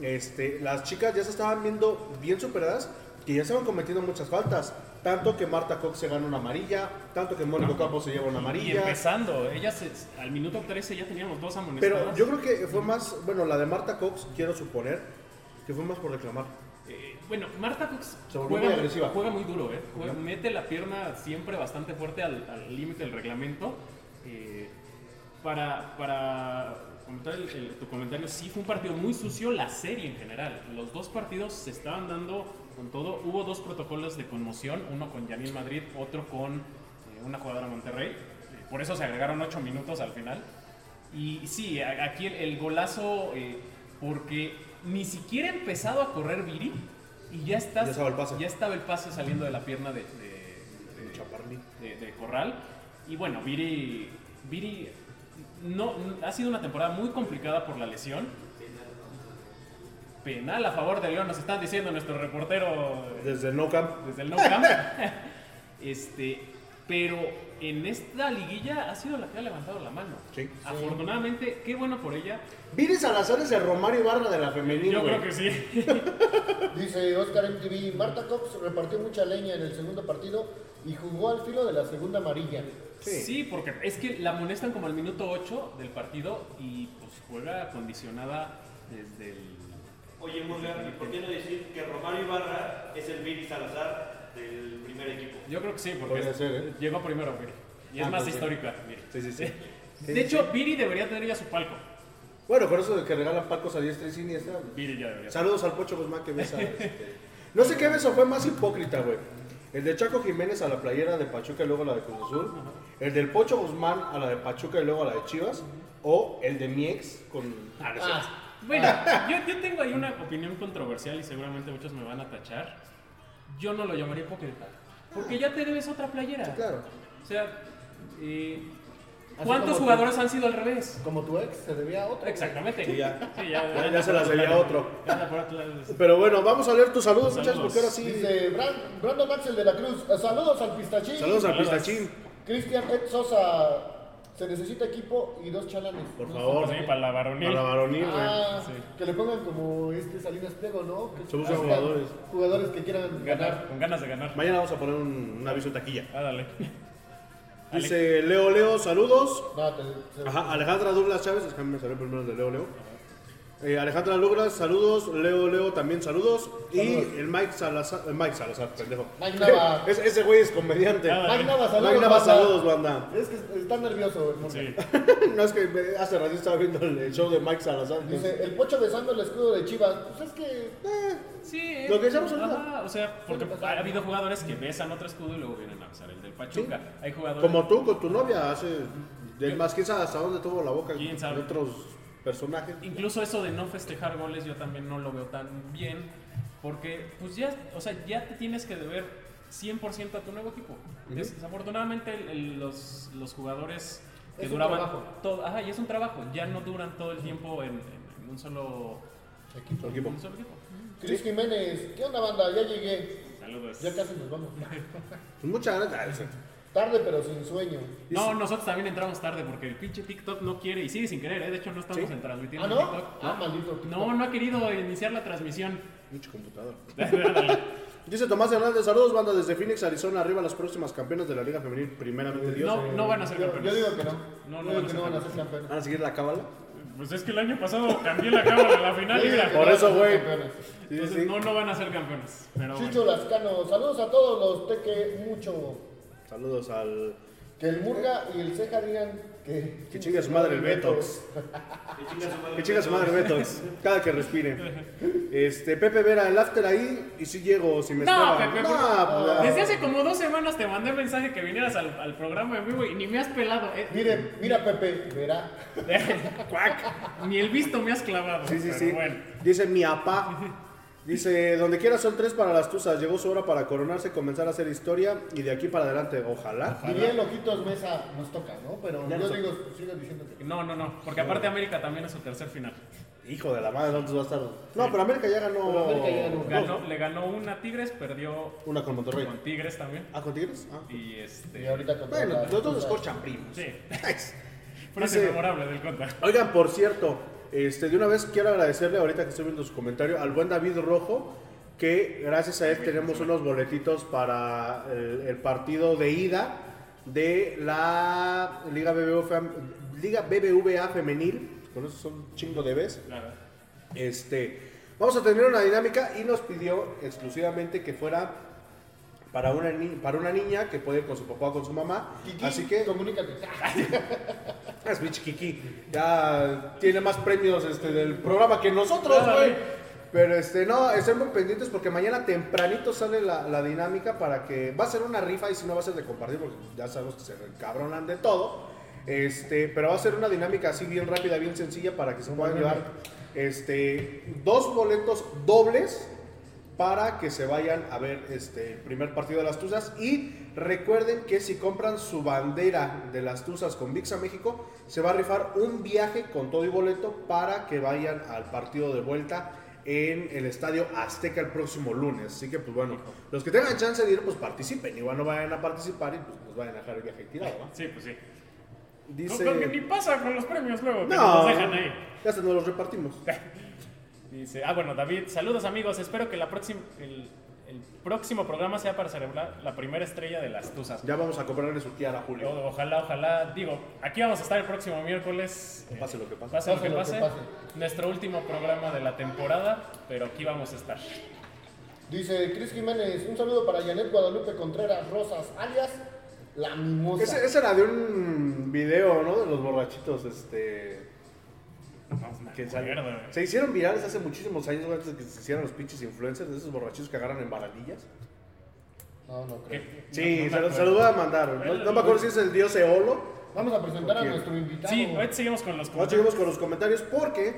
Este, las chicas ya se estaban viendo bien superadas que ya estaban cometiendo muchas faltas. Tanto que Marta Cox se gana una amarilla, tanto que Mónica Ocampo se lleva una y amarilla. empezando, ellas es- al minuto 13 ya teníamos dos Pero amonestadas. yo creo que fue más, bueno, la de Marta Cox, quiero suponer, que fue más por reclamar. Eh, bueno, Marta Cox Se juega, muy juega muy duro, ¿eh? Juega- mete la pierna siempre bastante fuerte al al límite del reglamento. Eh, para, para comentar el- el- tu comentario, sí fue un partido muy sucio la serie en general. Los dos partidos se estaban dando con todo. Hubo dos protocolos de conmoción, uno con Janine Madrid, otro con eh, una jugadora Monterrey. Eh, por eso se agregaron ocho minutos al final. Y sí, aquí el, el golazo, eh, porque ni siquiera ha empezado a correr Viri y ya, está, Ya estaba el pase. ya estaba el pase saliendo de la pierna de, de- de- de Corral. Y bueno, Viri, Viri no, ha sido una temporada muy complicada por la lesión. Penal a favor de León, nos están diciendo nuestro reportero eh, Desde el No Camp. desde el No Camp. este, pero en esta liguilla ha sido la que ha levantado la mano. Sí. Afortunadamente, qué bueno por ella. Viri Salazar es el Romario Ibarra de la femenil, Yo güey. creo que sí. Dice Oscar MTV, Marta Cox repartió mucha leña en el segundo partido y jugó al filo de la segunda amarilla. Sí. Sí. porque es que la amonestan como al minuto 8 del partido y pues juega condicionada desde el... Oye, Morgan, ¿y por qué no decir que Romario Ibarra es el Viri Salazar del primer equipo? Yo creo que sí, porque es- ser, ¿eh? llegó primero Viri. Y es Ah, más pues histórica, Viri. Sí, sí, sí. Sí, De sí, hecho, sí. Viri debería tener ya su palco. Bueno, con eso de que regalan palcos a diestra y siniestra. Viri ya debería. Saludos al Pocho Guzmán que besa. este, No sé qué beso fue más hipócrita, güey. El de Chaco Jiménez a la playera de Pachuca y luego la de Cruz Azul. El del Pocho Guzmán a la de Pachuca y luego a la de Chivas. O el de mi ex con. Ah. Bueno, yo, yo tengo ahí una opinión controversial y seguramente muchos me van a tachar. Yo no lo llamaría hipócrita. Porque ya te debes otra playera. Claro. O sea, eh, ¿cuántos jugadores tú. han sido al revés? Como tu ex se debía a otro. Exactamente. Sí, ya. Sí, Ya- ya se las debía a otro. Pero bueno, vamos a leer tus saludos, Saludos. muchachos, porque ahora sí. Dice Bran- Brandon Axel de la Cruz, eh, saludos al Pistachín. Saludos al. Pistachín. Cristian Ed Sosa, se necesita equipo y dos chalanes. Por No, favor. Sí, para la varonil. Para la varonil, güey. Ah, Sí. que le pongan como este Salinas Pliego, ¿no? Que Somos hasta jugadores. Jugadores que quieran Ganar, ganar. con ganas de ganar. Mañana vamos a poner un, un aviso en taquilla. Ah, dale. Dice Leo Leo, saludos. No, te- se- Ajá, Alejandra Douglas Chávez, es que me salió primero el de Leo Leo. Eh, Alejandra Douglas, saludos. Leo Leo también saludos. Y el Mike Salazar, el Mike Salazar, pendejo. Mike Nava. Ese, ese güey es comediante. Ah, Mike Nava, saludos. Mike Nava, banda. saludos, banda. Es que está nervioso. el Morgan. Sí. no es que me- hace rato estaba viendo el, show de Mike Salazar. Dice, el pocho besando el escudo de Chivas. Pues es que... Eh, Sí, Lo que decíamos ahorita. Ajá, o sea, porque ha habido jugadores que besan otro escudo y luego vienen a besar el del Pachuca. Hay jugadores. como tú con tu novia, hace. Es más, quién sabe hasta dónde tuvo la boca ¿Quién sabe? otros personajes. Incluso eso de no festejar goles yo también no lo veo tan bien. Porque, pues ya, o sea, ya te tienes que deber 100% a tu nuevo equipo. Des- Desafortunadamente, el- el- los, los jugadores que Es un duraban. trabajo. todo, ajá, y es un trabajo. Ya no duran todo el tiempo en, en- en un solo Equipo. Equipo. un solo equipo. Cris Jiménez, ¿qué onda banda? Ya llegué. Saludos. Ya casi nos vamos. Pues muchas gracias. Tarde pero sin sueño. No, nosotros también entramos tarde porque el pinche TikTok no quiere y sigue sin querer, ¿eh? De hecho, no estamos ¿Sí? en transmitiendo ¿Ah, en no? TikTok. Ah, maldito TikTok. No, no ha querido iniciar la transmisión. Mucho computador. Dice Tomás Hernández, saludos banda desde Phoenix, Arizona, arriba las próximas campeones de la Liga Femenil, primeramente Dios. No, no van a ser Yo, campeones. yo digo que no. No, no van a ser no van a ser campeones. campeones. ¿Van a seguir la cábala? Pues es que el año pasado cambié la cámara en la final y que Por no eso, güey. Sí, Entonces sí. no, no van a ser campeones. Pero Chicho bueno. Lascano, saludos a todos los teque mucho. Saludos al... Que el Murga y el Ceja digan que. Que chingue a su madre el Betox. Que chinga su madre Betox. Cada que respire. Este, Pepe Vera, el after ahí y si llego, si me No, esperan. Pepe, No, porque- pues, Desde hace como dos semanas te mandé mensaje que vinieras al, al programa en vivo y ni me has pelado. eh. Mire, mira Pepe, verá. Cuac. Ni el visto me has clavado. Sí, sí, pero sí. Bueno. Dice mi apá. Dice, donde quiera son tres para las tuzas. Llegó su hora para coronarse, comenzar a hacer historia y de aquí para adelante, ojalá. Diría el Ojitos Mesa, nos toca, ¿no? Pero Ya yo nos digo, sigo diciendo que. No, no, no. Porque aparte América también es su tercer final. Hijo de la madre, ¿dónde va a estar? No, pero América ya ganó. Pero América ya ganó. Ganó, le ganó una a Tigres, perdió Una con Monterrey. con Tigres también. Ah, con Tigres. Ah. Y este. Y ahorita contra Bueno, dos Tuzas. escorchan primos. Sí. Nice. Frase memorable del conta. Oigan, por cierto, este, de una vez quiero agradecerle ahorita que estoy viendo su comentario al buen David Rojo, que gracias a él tenemos unos boletitos para el, el partido de ida de la Liga BBVA, Liga BBVA femenil. Con eso son chingo de. Claro. Este, vamos a tener una dinámica y nos pidió exclusivamente que fuera para una, ni- para una niña que puede ir con su papá o con su mamá. Kiki, Así que comunícate. es mi chiquiqui. Ya tiene más premios este, del programa que nosotros, güey. Pero este, no, estén muy pendientes porque mañana tempranito sale la, la dinámica para que va a ser una rifa y si no va a ser de compartir porque ya sabemos que se encabronan de todo. Este, pero va a ser una dinámica así bien rápida, bien sencilla para que se puedan llevar este, dos boletos dobles para que se vayan a ver este, el primer partido de las Tuzas. Y recuerden que si compran su bandera de las Tuzas con VIXA México, se va a rifar un viaje con todo y boleto para que vayan al partido de vuelta en el estadio Azteca el próximo lunes. Así que, pues bueno, los que tengan chance de ir, pues participen. Igual no vayan a participar y pues nos vayan a dejar el viaje tirado. ¿va? Sí, pues sí. Dice. Que ni pasa con los premios luego, que No, nos dejan ahí. ya se nos los repartimos. Dice, ah, bueno, David, saludos amigos, espero que la próxima, el, el próximo programa sea para celebrar la primera estrella de las Tuzas. Ya vamos a comprarle su tía a Julio. O- Ojalá, ojalá, digo, aquí vamos a estar el próximo miércoles. eh, Pase lo que pase. Pase lo que Pase pase. lo que pase. Nuestro último programa de la temporada, pero aquí vamos a estar. Dice Cris Jiménez, un saludo para Janet Guadalupe Contreras Rosas, alias La Mimosa. Ese, ese era de un video, ¿no? De los borrachitos, este. No, que se hicieron virales hace muchísimos años antes de que se hicieran los pinches influencers, de esos borrachitos que agarran en barandillas. No, no creo. ¿Qué? Sí, No, se, lo, acuerdo. se lo voy a mandar. No, no me acuerdo si es el dios Eolo. Vamos a presentar a nuestro invitado. Sí, ahorita seguimos con los Ahora seguimos con los comentarios porque,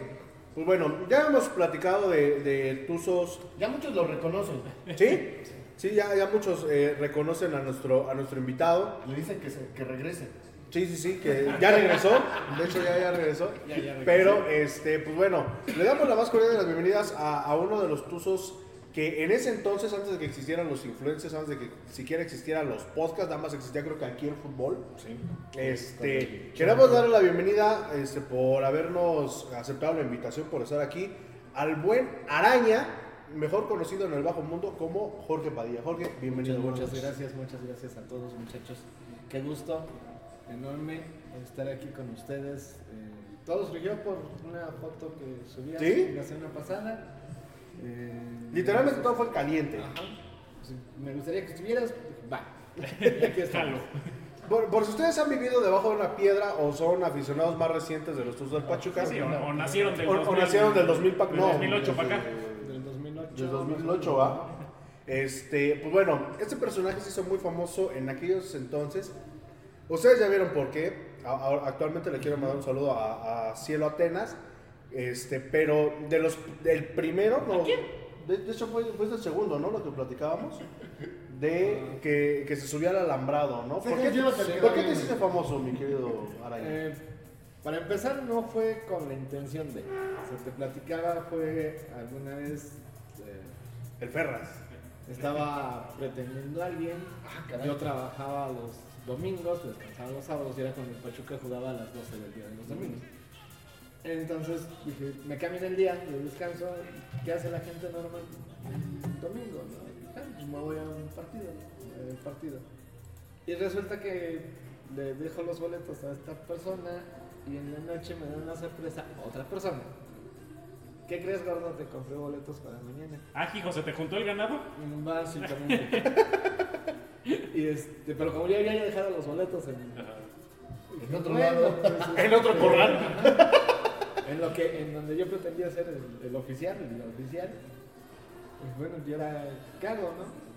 pues bueno, ya hemos platicado de, de Tuzos. Ya muchos lo reconocen. ¿Sí? Sí, ya, ya muchos eh, reconocen a nuestro, a nuestro invitado. Le dicen que, se, que regrese. Sí, sí, sí, que ya regresó. De hecho, ya, ya regresó. Ya, ya regresó. Pero, este, pues bueno, le damos la más cordial de las bienvenidas a, a uno de los tuzos que en ese entonces, antes de que existieran los influencers, antes de que siquiera existieran los podcasts, nada más existía creo que aquí el fútbol. Este, queremos darle la bienvenida este, por habernos aceptado la invitación, por estar aquí, al buen Araña, mejor conocido en el bajo mundo como Jorge Padilla. Jorge, bienvenido. Muchas, gracias, muchas gracias a todos muchachos. Qué gusto enorme estar aquí con ustedes. Eh, todo surgió por una foto que subí ¿Sí? la semana pasada. Eh, Literalmente todo fue caliente. Ajá. Pues, me gustaría que estuvieras. Va. Y aquí. Por, por si ustedes han vivido debajo de una piedra o son aficionados más recientes de los Tuzos del Pachuca, Sí, o, o nacieron del O- o 2000, nacieron del 2000 pa- no, 2008 para acá. Del 2008. del 2008, ¿va? Este, pues bueno, este personaje se hizo muy famoso en aquellos entonces. Ustedes ya vieron por qué. A- a- actualmente le quiero mandar un saludo a, a Cielo Atenas. Este, pero de los del primero, no, De, de hecho fue, fue el segundo, ¿no? Lo que platicábamos. De que, que se subía al alambrado, ¿no? ¿Por qué, no te ¿por digo qué te bien. hiciste famoso, mi querido Araña? Eh, Para empezar, no fue con la intención de. Se te platicaba, fue alguna vez. eh, El Ferras. estaba pretendiendo a alguien. Ah. Yo trabajaba los domingos, descansaba los sábados y era cuando el Pachuca jugaba a las 12 del día de los domingos. Entonces dije, me cambian el día de descanso. ¿Qué hace la gente normal? Domingo, ¿no? "Ah, pues me voy a un partido, eh, partido. Y resulta que le dejo los boletos a esta persona y en la noche me da una sorpresa a otra persona. ¿Qué crees, gordo? Te compré boletos para mañana. Ah, hijo, ¿se te juntó el ganado? Mm, Básicamente. y este, pero como yo ya había dejado los boletos en, En otro Bueno, lado. pues, En otro corral. en lo que en donde yo pretendía ser el, el oficial, el oficial. Pues bueno, yo era cago, ¿no?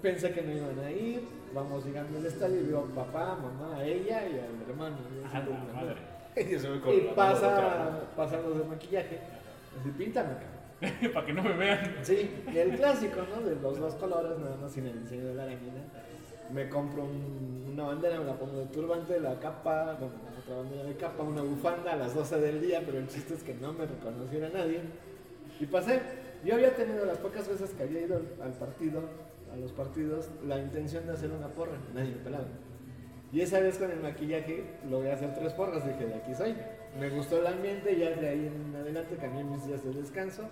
Pensé que no iban a ir, vamos llegando al estadio y veo a papá, mamá, a ella y al hermano. y Ah, madre. Y pasa, pasan los de maquillaje, así píntame, cabrón. Para que no me vean. Sí, el clásico, ¿no? De los dos colores, nada más sin el diseño de la arañita. Me compro un- una bandera, me la pongo de turbante, la capa, bueno, otra bandera de capa, una bufanda a las 12 del día, pero el chiste es que no me reconociera nadie. Y pasé. Yo había tenido las pocas veces que había ido al partido, a los partidos, la intención de hacer una porra, nadie me pelaba. Y esa vez con el maquillaje logré hacer tres porras, dije, de aquí soy. Me gustó el ambiente, ya de ahí en adelante cambié mis días de descanso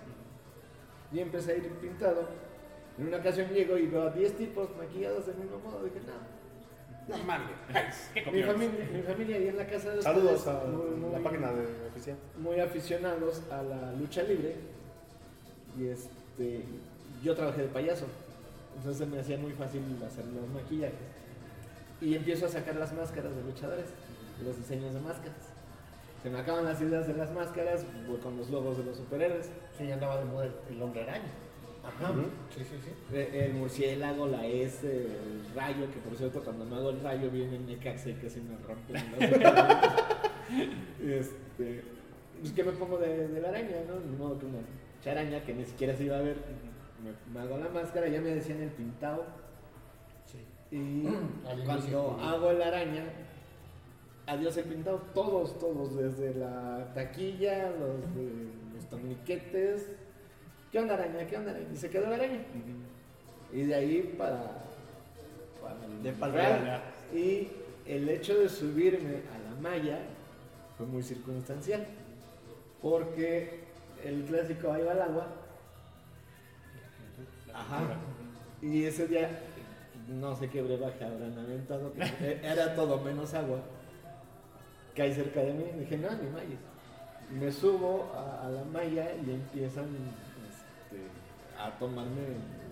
y empecé a ir pintado. En una ocasión llego y veo a 10 tipos maquillados del mismo modo, dije, no. No mames. ¿Qué Mi familia, mi familia ahí en la casa de Saludos ustedes, a muy, muy- la página de oficial. muy aficionados a la lucha libre. Y este, yo trabajé de payaso. Entonces me hacía muy fácil hacer los maquillajes. Y empiezo a sacar las máscaras de luchadores, los diseños de máscaras. Se me acaban las ideas de las máscaras con los logos de los superhéroes. Sí, andaba de moda el- hombre araña. Ajá. Sí, sí, sí. Eh, El murciélago, la S, el rayo, que por cierto cuando me hago el rayo viene el Necaxa y casi me rompen los Este, pues que me pongo de, de la araña, ¿no? Ni modo que una charaña que ni siquiera se iba a ver. Me, me hago la máscara, ya me decían el pintado. Sí. Y cuando hago la araña, adiós el pintado, todos, todos, desde la taquilla, los, de, los torniquetes. ¿Qué onda araña? ¿Qué onda araña? Y se quedó la araña. Y de ahí para, para el De pa'l real. real. Y el hecho de subirme a la malla fue muy circunstancial. Porque el clásico ahí va al agua. Ajá. Y ese día, no sé qué brebaje habrán aventado, era todo menos agua. Cae cerca de mí, dije, no, ni mayas. Me subo a, a la malla y empiezan este, a tomarme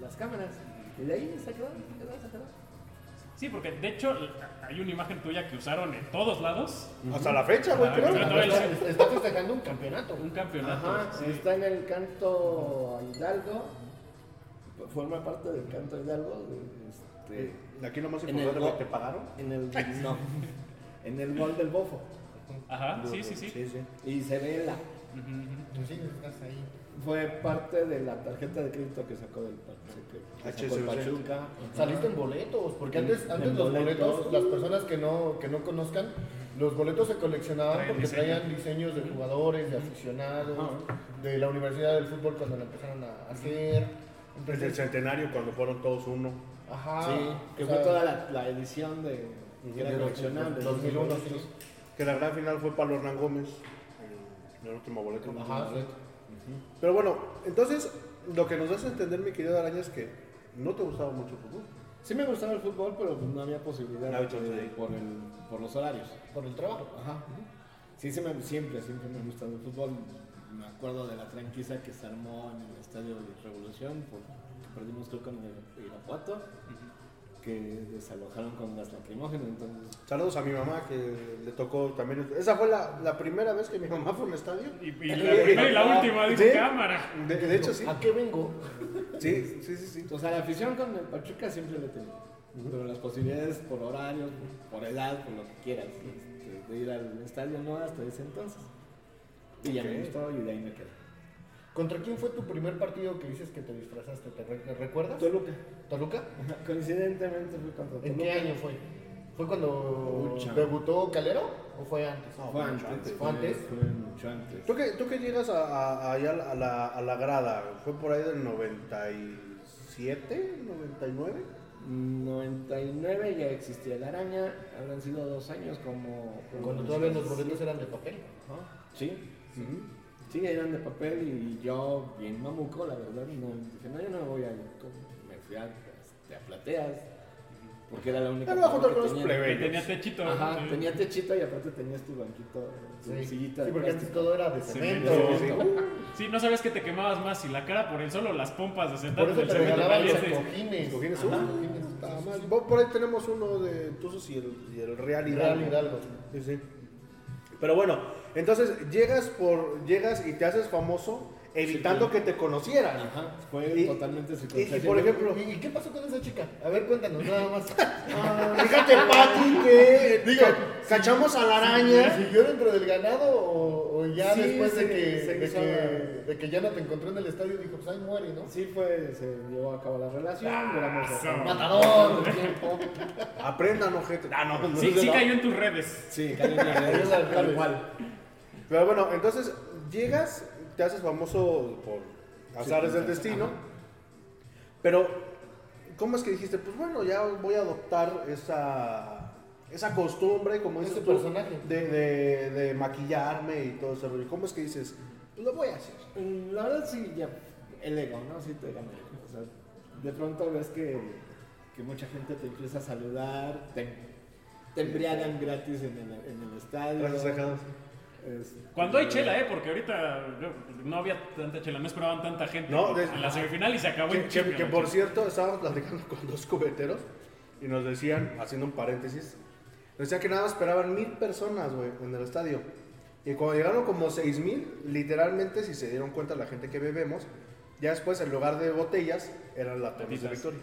las cámaras. Y de ahí se quedó, se quedó, se quedó. Sí, porque de hecho hay una imagen tuya que usaron en todos lados. Hasta la fecha, güey, creo. pero- Está, está festejando un campeonato. Un campeonato. Ajá, sí. está en el canto Hidalgo, forma parte del canto Hidalgo. Este, Aquí lo más En el importante, go- güey, ¿te pagaron? en el no, en el gol del bofo. Ajá, sí, sí, sí. Y se ve la. Sí, estás ahí. Fue parte de la tarjeta de crédito que sacó del. Pachuca. Saliste en boletos, porque antes, antes los boletos. las personas que no, que no conozcan, los boletos se coleccionaban porque traían diseños de jugadores, de aficionados, de la Universidad del Fútbol cuando la empezaron a hacer. Desde el centenario, cuando fueron todos uno. ajá. sí, que o fue toda la, la edición de. Que era de los- coleccionable. 2001, sí. Que la gran final fue para Hernán Gómez. El, el último boleto. Ajá, sí. Pero bueno, entonces, lo que nos hace entender, mi querido Araña, es que no te gustaba mucho el fútbol. Sí me gustaba el fútbol, pero pues no había posibilidad No de ir. por, el, por los horarios. Por el trabajo. Ajá. Sí, sí me- siempre, siempre me ha gustado el fútbol. Me acuerdo de la tranquiza que se armó en el Estadio de Revolución, porque perdimos creo con el Irapuato, que desalojaron con gas lacrimógenas, entonces... Saludos a mi mamá, que le tocó también. Esa fue la, la primera vez que mi mamá fue a un estadio. Y, y la primera y la última, Sí. cámara. De, de hecho, sí. ¿A qué vengo? Sí, sí, sí. sí. O sea, la afición con el Pachuca siempre le tengo. Pero las posibilidades por horarios, por edad, por lo que quieras, este, de ir al estadio, no hasta ese entonces. Y ya me gustó y de ahí me quedé. ¿Contra quién fue tu primer partido que dices que te disfrazaste? ¿Te re- recuerdas? Toluca. ¿Toluca? Coincidentemente fue contra ¿En Toluca. qué año fue? ¿Fue cuando debutó Calero? ¿O fue antes? No, Fue mucho antes. antes. ¿Fue antes? Fue mucho antes. ¿Tú que, tú que llegas a, a- allá a la, a la grada, ¿fue por ahí del 97, 99? 99 ya existía la araña, habrán sido dos años como... Cuando todavía los boletos eran de papel. Sí, sí, eran de papel y yo, bien mamuco, la verdad, no, dije, no, yo no me voy a me fui a, este, a plateas, porque era la única... Ya me voy a juntar que con los tenía. plebeyos. Que tenía techito. Ajá, sí. tenía techito y aparte tenías tu banquito, tu Sí, sillita sí porque antes plástico. todo era de Cemento. cemento. Sí, sí. Sí, no sabías que te quemabas más si la cara por el sol o las pompas de sentar Por eso el te cemento regalaban los cojines. ¿Cojines? Por ahí tenemos uno de Tuzos y el, y el Real Hidalgo. Real Hidalgo. Sí, sí. Pero bueno, entonces llegas por llegas y te haces famoso evitando que te conocieran. Ajá, fue Y- totalmente Y, circunstancial. y por ejemplo, ¿Y, y qué pasó con esa chica? A ver, cuéntanos nada más. fíjate, Pati, que Digo, ca- cachamos a la araña. ¿Siguió dentro del ganado o, o ya Sí, después de, que, se de, hizo que, la- de que ya no te encontró en el estadio dijo, pues ahí muere, ¿no? Sí fue, se llevó a cabo la relación, duramos bastante- Matador. Aprendan, ojete. Ah, no, no, Sí, no, sí cayó en tus redes. Sí, cayó en las redes, tal cual. Pero bueno, entonces llegas, te haces famoso por azares del destino. Pero, ¿cómo es que dijiste? Pues bueno, ya voy a adoptar esa, esa costumbre, como Ese dices tú, personaje. de, de, de maquillarme y todo eso. rollo. ¿Cómo es que dices? Pues lo voy a hacer. Mm, La verdad sí, ya, el ego, ¿no? Sí te gana. O sea, de pronto ves que, que mucha gente te empieza a saludar, te, te embriagan gratis en el, en el estadio. Gracias. Es- Cuando hay chela, ¿eh? Porque ahorita no había tanta chela, no esperaban tanta gente No, de- en la semifinal y se acabó Que, en que- que por cierto, estábamos platicando con dos cubeteros y nos decían, haciendo un paréntesis, nos decían que nada esperaban mil personas, güey, en el estadio. Y cuando llegaron como seis mil, literalmente, si se dieron cuenta la gente que bebemos, ya después en lugar de botellas, eran latones de. Victoria.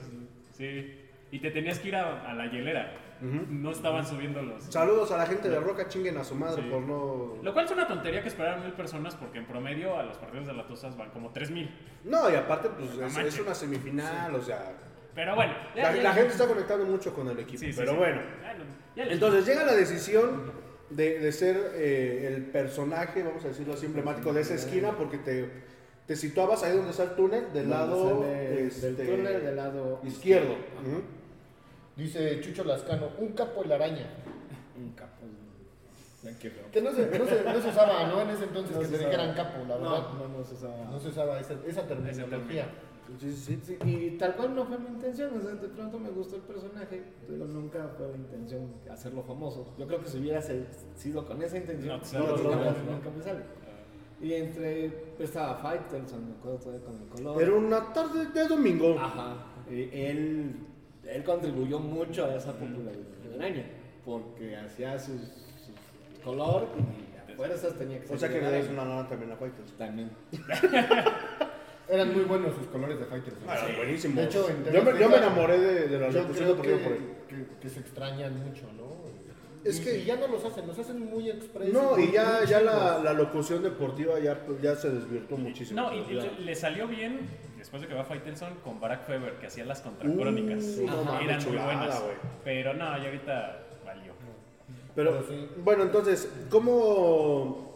Sí. Y te tenías que ir a, a la hielera. No estaban subiendo los. Saludos a la gente de Roca, chinguen a su madre Sí. por no... Lo cual es una tontería que esperaran mil personas porque en promedio a los partidos de la Tosas van como tres mil. No, y aparte, pues No es, una semifinal, o sea... Pero bueno. ya- La, ya- la gente está conectando mucho con el equipo, Sí, sí, pero sí. bueno. Entonces llega la decisión de, de ser eh, el personaje, vamos a decirlo así, emblemático de esa esquina, porque te, te situabas ahí donde está el túnel, del donde lado sale este, del túnel del lado izquierdo. Dice Chucho Lascano, un capo en la araña. Un capo. Que no se, no se, no se usaba, ¿no? En ese entonces No que se dijeran capo, la verdad. No, no, no se usaba. No se usaba esa, esa terminología. Sí, sí, sí. Sí, y tal cual no fue mi intención, o sea, de pronto me gustó el personaje, pero nunca fue mi intención hacerlo famoso. Yo creo que si hubiera sido con esa intención, No, no, no, nunca, no, nunca- nunca me sale. Y entre, estaba Faitelson, me acuerdo todavía con el color. Era una tarde de domingo. Ajá, y él, él contribuyó mucho a esa popularidad de Araña, porque hacía su, color y a fuerzas tenía que ser o sea que le das una lana también a Fighters. También. Eran muy buenos sus colores de Fighters. ¿no? Ah, buenísimos. De hecho, en yo, me, yo me Azteca, enamoré de, de la Yo locución creo deportiva que, por que, que se extrañan mucho, ¿no? Es Y- que- y ya no los hacen, los hacen muy expresos. No, y ya, ya la, la locución deportiva ya, pues, ya se desvirtuó muchísimo. No, y le salió bien después de que va Faitelson con Barack Feber, que hacía las contracrónicas. Uh, no Eran muy chulada, buenas. güey. Pero no, ya ahorita valió. Pero, Pero sí. bueno, entonces, ¿cómo...?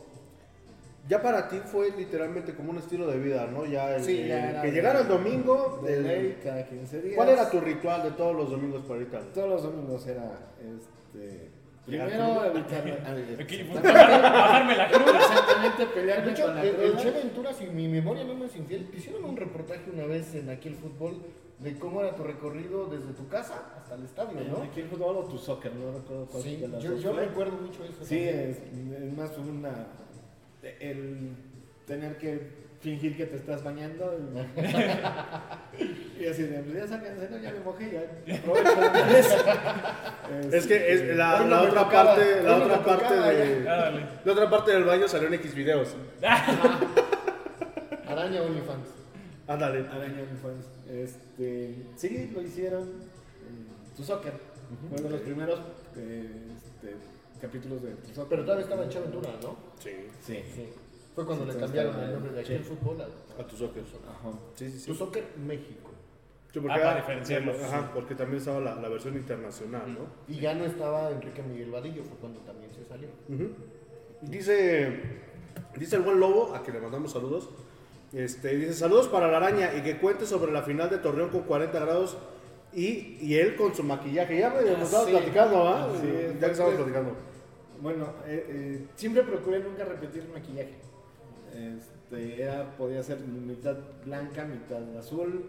Ya para ti fue literalmente como un estilo de vida, ¿no? Ya, el- Sí, el- ya era que llegara el domingo, De el- ley, cada 15 días. ¿cuál era tu ritual de todos los domingos para ahorita? Todos los domingos era, este... Primero bajarme la cruz. exactamente pelearme hecho, con la el. Che Ventura, si mi memoria no me es infiel, te hicieron un reportaje una vez en aquí el fútbol de cómo era tu recorrido desde tu casa hasta el estadio, ¿no? Aquí el fútbol o tu soccer, no recuerdo cuál Sí, de las yo, dos yo recuerdo mucho eso. Sí, es, es más una... El tener que fingir que te estás bañando y, y así de, pues ya sáquense, no, ya me mojé, ya aprovecho. Es que es la, no la me otra tocaba, parte, la otra parte tocaba, de, la otra parte del baño salió en X videos. Araña OnlyFans. Ándale. Araña Uniforms. Este, sí, lo hicieron. Tu soccer. Fue de los primeros eh, este, capítulos de Tu soccer. Pero todavía estaba en Che Ventura, ¿no? Sí. Sí. Sí. Fue cuando Sí, le cambiaron el nombre de aquí el fútbol a A tus ojos. Ajá. Sí, sí, sí. Tu Soccer México. Sí, porque Ah, para era- diferenciarlos, Ajá, sí. porque también estaba la, la versión internacional, ¿no? Y ya no estaba Enrique Miguel Vadillo, fue cuando también se salió. Ujú. Dice, dice el buen lobo, a quien le mandamos saludos. Este, dice saludos para la araña y que cuente sobre la final de Torreón con 40 grados y, y él con su maquillaje. Ya me sí. platicando, ¿ah? Sí, ya que estábamos platicando. Bueno, eh, eh, siempre procuré nunca repetir maquillaje. Este, era, podía ser mitad blanca, mitad azul,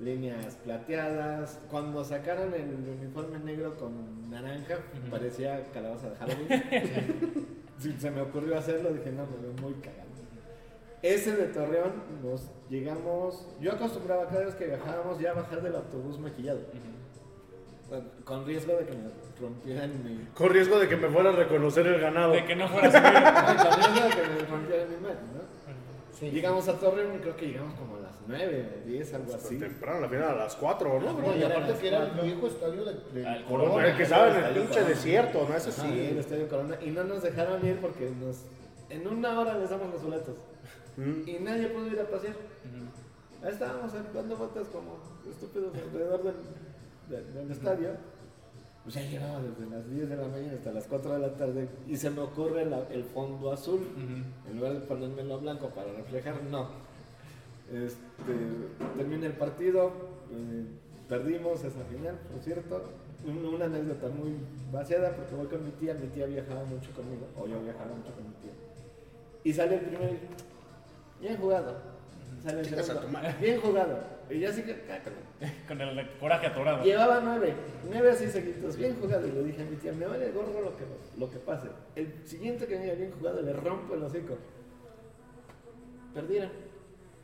líneas plateadas. Cuando sacaron el uniforme negro con naranja, parecía calabaza de Halloween. Se me ocurrió hacerlo, dije, no, me veo muy cagado. Ese de Torreón, nos llegamos. Yo acostumbraba cada vez que viajábamos ya a bajar del autobús maquillado. Con riesgo de que me rompieran mi, Con riesgo de que me fuera a reconocer el ganado. De que no fuera a subir. Ay, que me rompieran mi imagen, ¿no? Sí. Llegamos a Torreón y creo que llegamos como a las 9, 10, algo así. Temprano, la final a las 4, ¿no? No, y aparte que era el viejo estadio de, de Al Corona. Corona. El que estaba en el pinche desierto, ¿no? Ese Sí, el Estadio Corona. Y no nos dejaron ir porque nos, en una hora les damos los boletos. Mm. Y nadie pudo ir a pasear. Ahí estábamos dando vueltas como estúpidos alrededor del, del- del estadio. Pues ya llevaba desde las 10 de la mañana hasta las 4 de la tarde y se me ocurre la- el fondo azul. En lugar de ponérmelo blanco para reflejar, no. Este, termina el partido, eh, perdimos esa final, por cierto. Un- Una anécdota muy vaciada porque voy con mi tía, mi tía viajaba mucho conmigo, o yo viajaba mucho con mi tía. Y sale el primero y, bien jugado. Sale el segundo, bien jugado. Y ya así que, cácalo. Con el coraje atorado. Llevaba nueve, nueve así seguidos, bien jugado. Y le dije a mi tía, me vale gorro lo que, lo que pase. El siguiente que me diga bien jugado le rompo el hocico. Perdieron.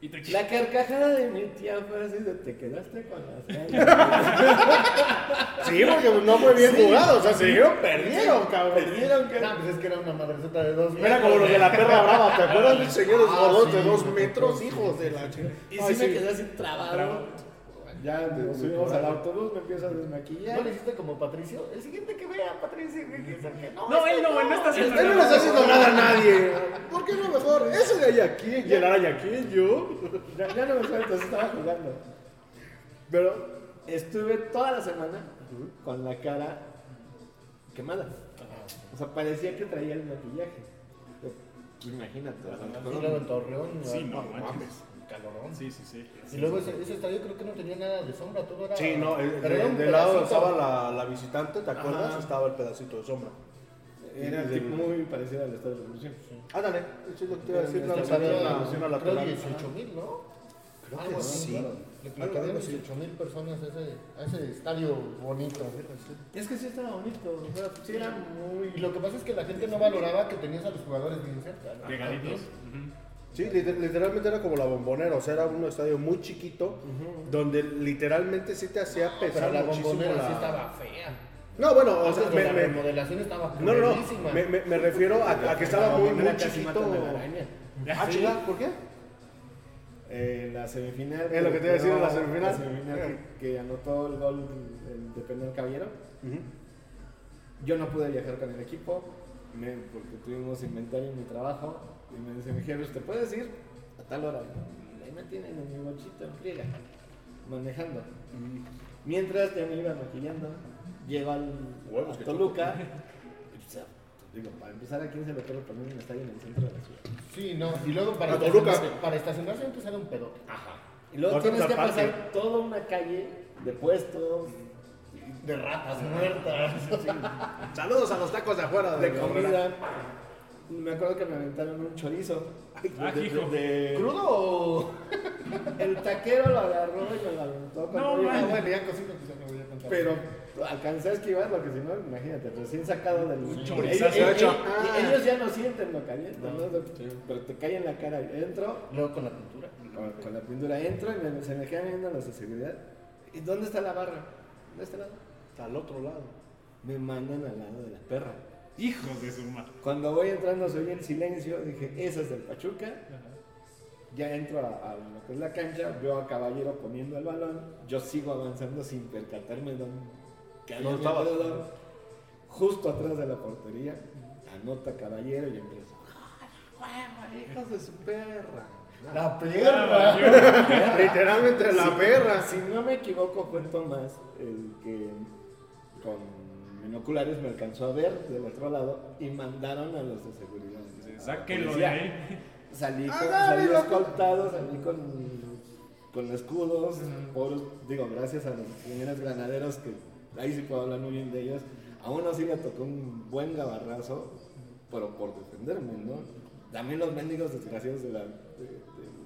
Y te La carcajada de mi tía fue así de te quedaste con las ganas". Sí, porque no fue bien Sí. jugado. O sea, se dijeron, perdieron, cabrón. Perdieron que No, pues es que era una madrecita de dos Era como los de la perra brava, ¿te acuerdas de señores Ah, gordos de sí, dos sí, metros? sí. Hijos de la chingada. Y Ay, sí me sí. quedé así trabado. Ya nos subimos al autobús, me empiezo a ¿No desmaquillar. le hiciste como Patricio? El siguiente que vea, Patricio, que dice que no. No, este él no, él no está haciendo Él no le nada. está haciendo nada a nadie. ¿Por qué no mejor? Ese de ahí aquí. Y el aquí, yo. Ya, ya no me suelto, estaba jugando. Pero, Estuve toda la semana con la cara quemada. O sea, parecía que traía el maquillaje. Imagínate. Y luego en Torreón. Sí, no, mames. Calorón. Sí, sí, sí. Y luego ese, ese estadio creo que no tenía nada de sombra, todo era. sí, no, el- pero de, del lado estaba la, la visitante, ¿te acuerdas? Ajá. Estaba el pedacito de sombra. Era Del- tipo muy parecido al Estado de la Revolución. Ándale, eso es lo que te iba a decir. Más estadio de la- una Creo lateral. 18 mil, ¿no? Creo Algo que sí. claro. Le, así. 18 mil personas a ese, a ese estadio bonito. Es que sí estaba bonito. O sea, sí era muy. Y lo que pasa es que la gente no valoraba que tenías a los jugadores bien cerca. ¿no? Pegaditos. Ujú. Sí, liter- literalmente era como la bombonera, o sea, era un estadio muy chiquito, donde literalmente sí te hacía Pero pesar la muchísimo bombonera la... sí estaba fea. No, bueno, o sea, me, la me- remodelación estaba no, no, no, me, me- me refiero a, a que estaba muy, muy chiquito. Ah, chinga, ¿por qué? Eh, la semifinal. Es lo que te iba a decir, no, la semifinal. la semifinal que, que anotó el gol el de penal Caballero. Yo no pude viajar con el equipo me- porque tuvimos inventario en mi trabajo. Y me dice mi jefe, ¿te puedes ir a tal hora? Ahí me tienen en mi bolsito en friega, manejando. Mientras ya me iba maquillando, llego al Huevos, a qué Toluca. y, digo, para empezar, ¿a quién se le ocurre poner un estadio en el centro de la ciudad? Sí, no. Y luego para, Toluca. estacionarse, para estacionarse antes era un pedo. Y luego tienes que pasar toda una calle de puestos, De ratas muertas. Saludos a los tacos de afuera de comida. Me acuerdo que me aventaron un chorizo. Ah, De- de- hijo. de- ¿Crudo o.? El taquero lo agarró y me lo aventó con No, Ah, man. bueno, ya cocino, pues ya me voy a contar. Pero alcancé a esquivar porque si no, imagínate, recién sacado del. ellos, chorizazo ellos- hecho. ellos- ellos ya no sienten lo caliente, ¿no? Pero te cae en la cara. Entro, Luego con la pintura. con, con la pintura entro y me, se me quedan viendo los de seguridad. ¿Y dónde está la barra? ¿De este lado? Al otro lado. Me mandan al lado de la perra. Hijos de su madre. Cuando voy entrando se oye el silencio, dije, esa es del Pachuca. Ya entro a, a lo que es la cancha, veo a Caballero poniendo el balón, yo sigo avanzando sin percatarme dónde que había ¿Dónde mi estabas? alrededor. Justo atrás de la portería, anota Caballero y empiezo. "¡Huevo, hijos de su perra! La perra. Literalmente la perra. Si no me equivoco, fue Tomás el que con binoculares me alcanzó a ver del otro lado y mandaron a los de seguridad. Sáquenlo de ahí. Salí, con, Agárrelo. salí escoltado, salí con, con escudos, por- digo, gracias a los señores granaderos que ahí sí puedo hablar muy bien de ellos. A uno sí le tocó un buen gabarrazo, pero por defenderme, ¿no? También los mendigos desgraciados de la...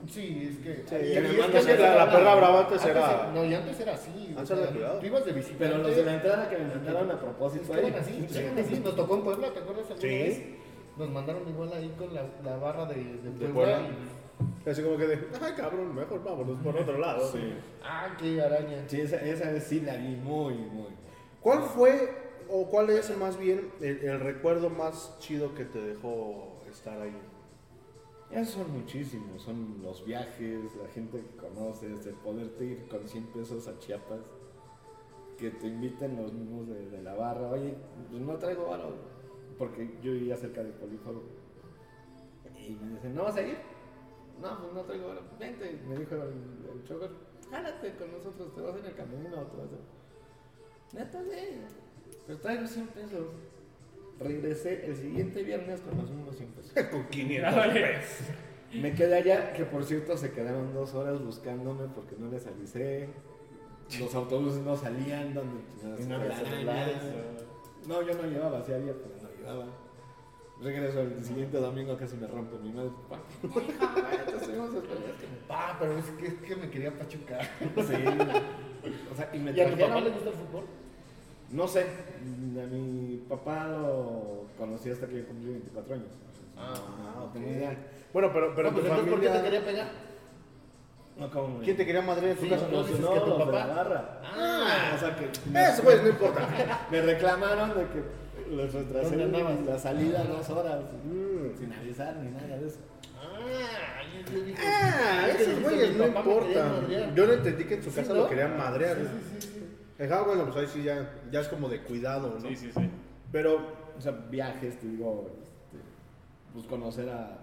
de- de- Sí, es que. Sí, y- es que la- la perra brava antes antes era- No, y antes era así. Antes era cuidado. Tú ibas de visitante. Pero los de la entrada que me mandaron a propósito Es que eran así, eran así. Nos tocó en Puebla, ¿te acuerdas? Sí. vez? Nos mandaron igual ahí con la, la barra de, de Puebla. Puebla. y- Así como que de, ay cabrón, mejor vámonos por otro lado. Ah, qué araña. Sí, esa, esa vez sí la vi muy, muy. ¿Cuál fue o cuál es más bien el, el recuerdo más chido que te dejó estar ahí? Ya son muchísimos, son los viajes, la gente que conoces, el poderte ir con 100 pesos a Chiapas, que te inviten los mismos de, de la barra, oye, pues no traigo varo, porque yo vivía cerca del políforo. Y me dicen, ¿no vas a ir? No, pues no traigo varo, vente, me dijo el, el chofer, jálate con nosotros, te vas en el camino, te vas a... Neta, sí, pues traigo 100 pesos. Regresé el siguiente viernes con los mismos 100 pesos. Con 500 Ándale. Me quedé allá, que por cierto se quedaron dos horas buscándome porque no les avisé. Los autobuses no salían, donde no yo no llevaba, sí había, pero no llevaba. Regreso el siguiente domingo casi me rompe mi madre. Pa, pero es que, es que me quería pachucar. Sí. O sea, y me ¿Y a tu papá le gusta el fútbol? No sé, a mi papá lo conocí hasta que yo cumplí 24 años. Ah, no tenía idea. Bueno, pero, pero no, pues tu ¿por qué te quería pegar? No, ¿cómo? ¿Quién te quería madre en tu Sí, casa? no, Los, dices no, que tu los papá- la barra. Ah. o sea que Eso pues no importa. me reclamaron de que ¿Dónde andabas? la salida dos horas Mm. sin avisar ni nada de eso. Ah, yo, yo dije. Ah, esos güeyes no madrear. Yo no entendí que en su Sí, casa ¿no? lo querían madrear. Sí, Ajá, bueno, pues ahí sí ya, ya es como de cuidado, ¿no? Sí, sí, sí. Pero, O sea, viajes, te digo, este, pues conocer a,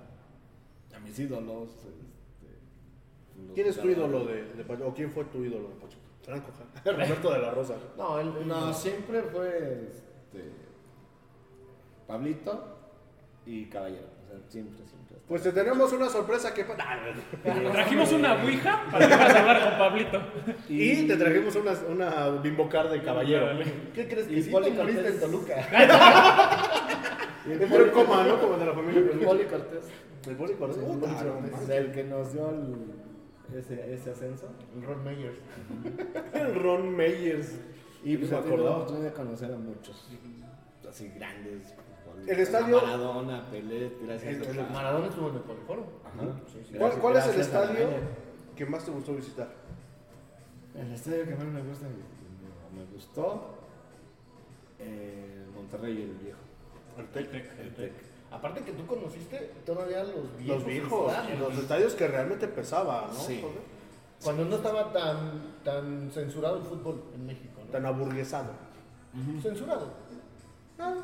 a mis ídolos. Este, los ¿quién es tu ídolo de, de Pachuca? ¿O quién fue tu ídolo de Pachuca? Franco. Roberto de la Rosa. No, él. No, siempre fue este, Pablito y Caballero. O sea, siempre, siempre. Pues te tenemos una sorpresa que... Nah, Trajimos una ouija para que puedas hablar con Pablito. Y te trajimos una, una bimbo car de caballero. ¿Qué crees que sí te moriste Cortés. en Toluca? Entró en coma, ¿no? Como de la familia. el Poli Cortés. El Poli Cortés. El Poli no Cortés. manches. el que nos dio el- ese, ese ascenso. El Ron Meyers. El Ron Meyers. Y pues acordaba. oportunidad de conocer a muchos, así grandes. El estadio- Maradona, Pelé, gracias El, a Maradona estuvo en el Poliforo. Ajá. ¿Cuál, Gracias- cuál es el estadio que más te gustó visitar? El estadio que más me gusta, me, gustó, eh, Monterrey el viejo. El El Tec, el Tec. Aparte que tú conociste todavía los viejos. Los viejos, estadios. los estadios que realmente pesaba, ¿no? Sí. Cuando no estaba tan, tan censurado el fútbol en México. ¿no? Tan aburguesado. Censurado. Ah.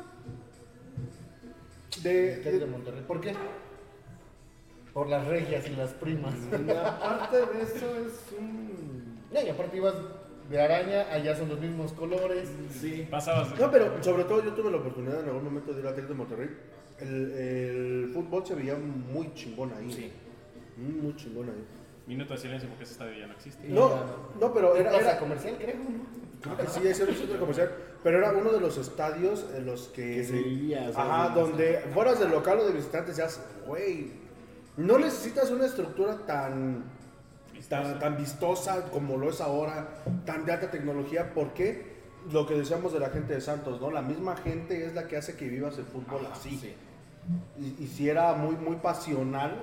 De, ¿Qué es de de- Monterrey? ¿Por qué? Por las regias y las primas. Y aparte de eso es un... Y aparte ibas de araña, allá son los mismos colores. Sí. Pasabas. No, pero sobre todo yo tuve la oportunidad en algún momento de ir al Tec de Monterrey. El, el fútbol se veía muy chingón ahí. Sí. Muy chingón ahí. Minuto de silencio porque ese estadio ya no existe. No, no, pero era, comercial, creo, ¿no? creo que sí, ese era un centro comercial, pero era uno de los estadios en los que, Que se vivía, ajá, sí, donde fueras del local o de visitantes ya, güey, no necesitas una estructura tan, tan, tan vistosa como lo es ahora, tan de alta tecnología, porque lo que decíamos de la gente de Santos, ¿no? La misma gente es la que hace que vivas el fútbol así. Y, y si era muy, muy pasional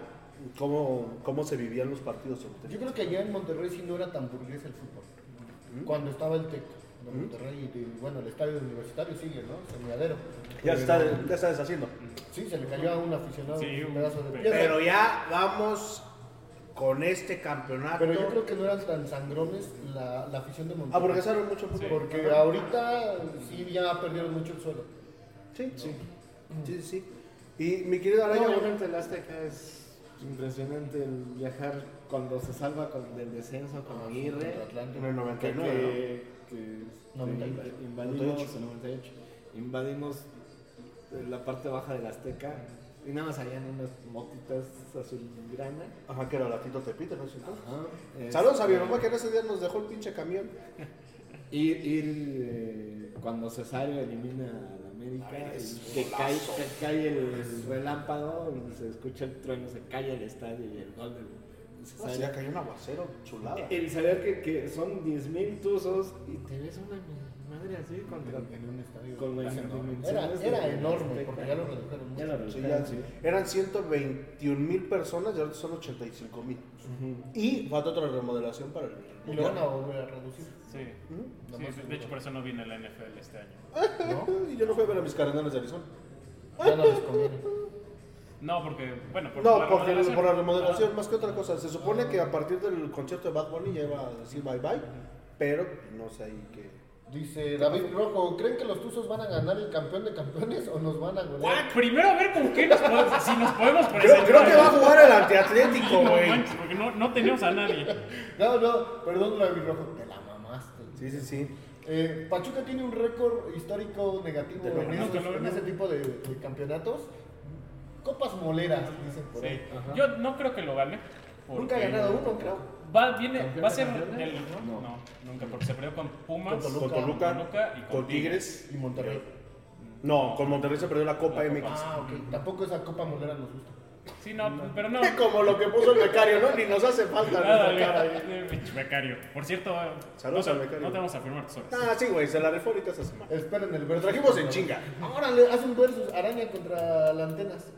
cómo, cómo se vivían los partidos. Yo creo que allá en Monterrey sí no era tan burgués el fútbol. Cuando estaba el TEC de Monterrey y, y, bueno, el estadio universitario sigue, ¿no? Semiadero. Ya se está, ya está deshaciendo. Sí, se le cayó a un aficionado Sí, un pedazo de piedra. Pero ya vamos con este campeonato. Pero yo creo que no eran tan sangrones la, la afición de Monterrey. Aburguesaron mucho fútbol. Porque ahorita sí ya perdieron mucho el suelo. Sí, sí. Sí, sí. Y mi querida No, Araña, obviamente el Azteca es Impresionante el viajar cuando se salva con, del descenso con Aguirre. Contra Atlante. En el Que, 99, que, que, No, este, 98. invadimos 98. el 98, invadimos eh, la parte baja del Azteca y nada más habían unas motitas azulgrana. Ajá, que era la Tito Tepite, ¿no es cierto? Saludos a mi mamá que en ese día nos dejó el pinche camión. Ir, ir eh, cuando Cesario elimina América, y que cae, que cae el relámpago, y se escucha el trueno, se cae el estadio y el gol de Ah, sí, Cesario. ya cayó un aguacero, chulada. El saber que, que son 10.000 tuzos y te ves una madre así contra. En un estadio. Con las Era, era enorme, de- porque ya lo redujeron mucho. Ya lo Sí, redujeron, ya- sí. Eran 121 mil personas y ahora son 85 mil. Y falta otra remodelación para el Y lo van a volver a reducir. Sí. Ujú. Sí, de hecho, por eso no viene la NFL este año. ¿No? Y yo no fui a ver a mis cardenales de Arizona. Ya no les conviene. No, porque, bueno, por No, la porque remodelación. por la remodelación, más que otra cosa. Se supone que a partir del concierto de Bad Bunny ya iba a decir bye bye, pero no sé ahí qué. Dice David Rojo, ¿creen que los Tuzos van a ganar el campeón de campeones o nos van a golear? ¿Cuál? Primero a ver con qué nos podemos, si nos podemos presentar. creo que va a jugar el antiatlético, No güey. manches, porque no, no tenemos a nadie. No, no, perdón David Rojo, te la mamaste. Sí, sí, sí. Eh, Pachuca tiene un récord histórico negativo lo en, esos- lo ese tipo de, de campeonatos. Copas moleras, dicen por Sí. ahí. Yo no creo que lo gane. Nunca ha ganado uno, creo. Va, viene, ¿Campeón va a ser el. No. No, nunca, porque se perdió con Pumas, Con Con Toluca. Toluca, y con con Tigres. Y Monterrey. No, con Monterrey se perdió la Copa La MX. Copa. Ah, ok. Tampoco esa Copa molera nos gusta. Sí, no, pero no. Como lo que puso el becario, ¿no? Ni nos hace falta Nada, eh, becario. Por cierto, Saludos no, al becario. no te vamos a firmar tus horas. Ah, sí, güey, se la rifó ahorita esta semana. Esperen el Lo versus. trajimos en chinga. Ahora le hace un versus araña contra la antenas.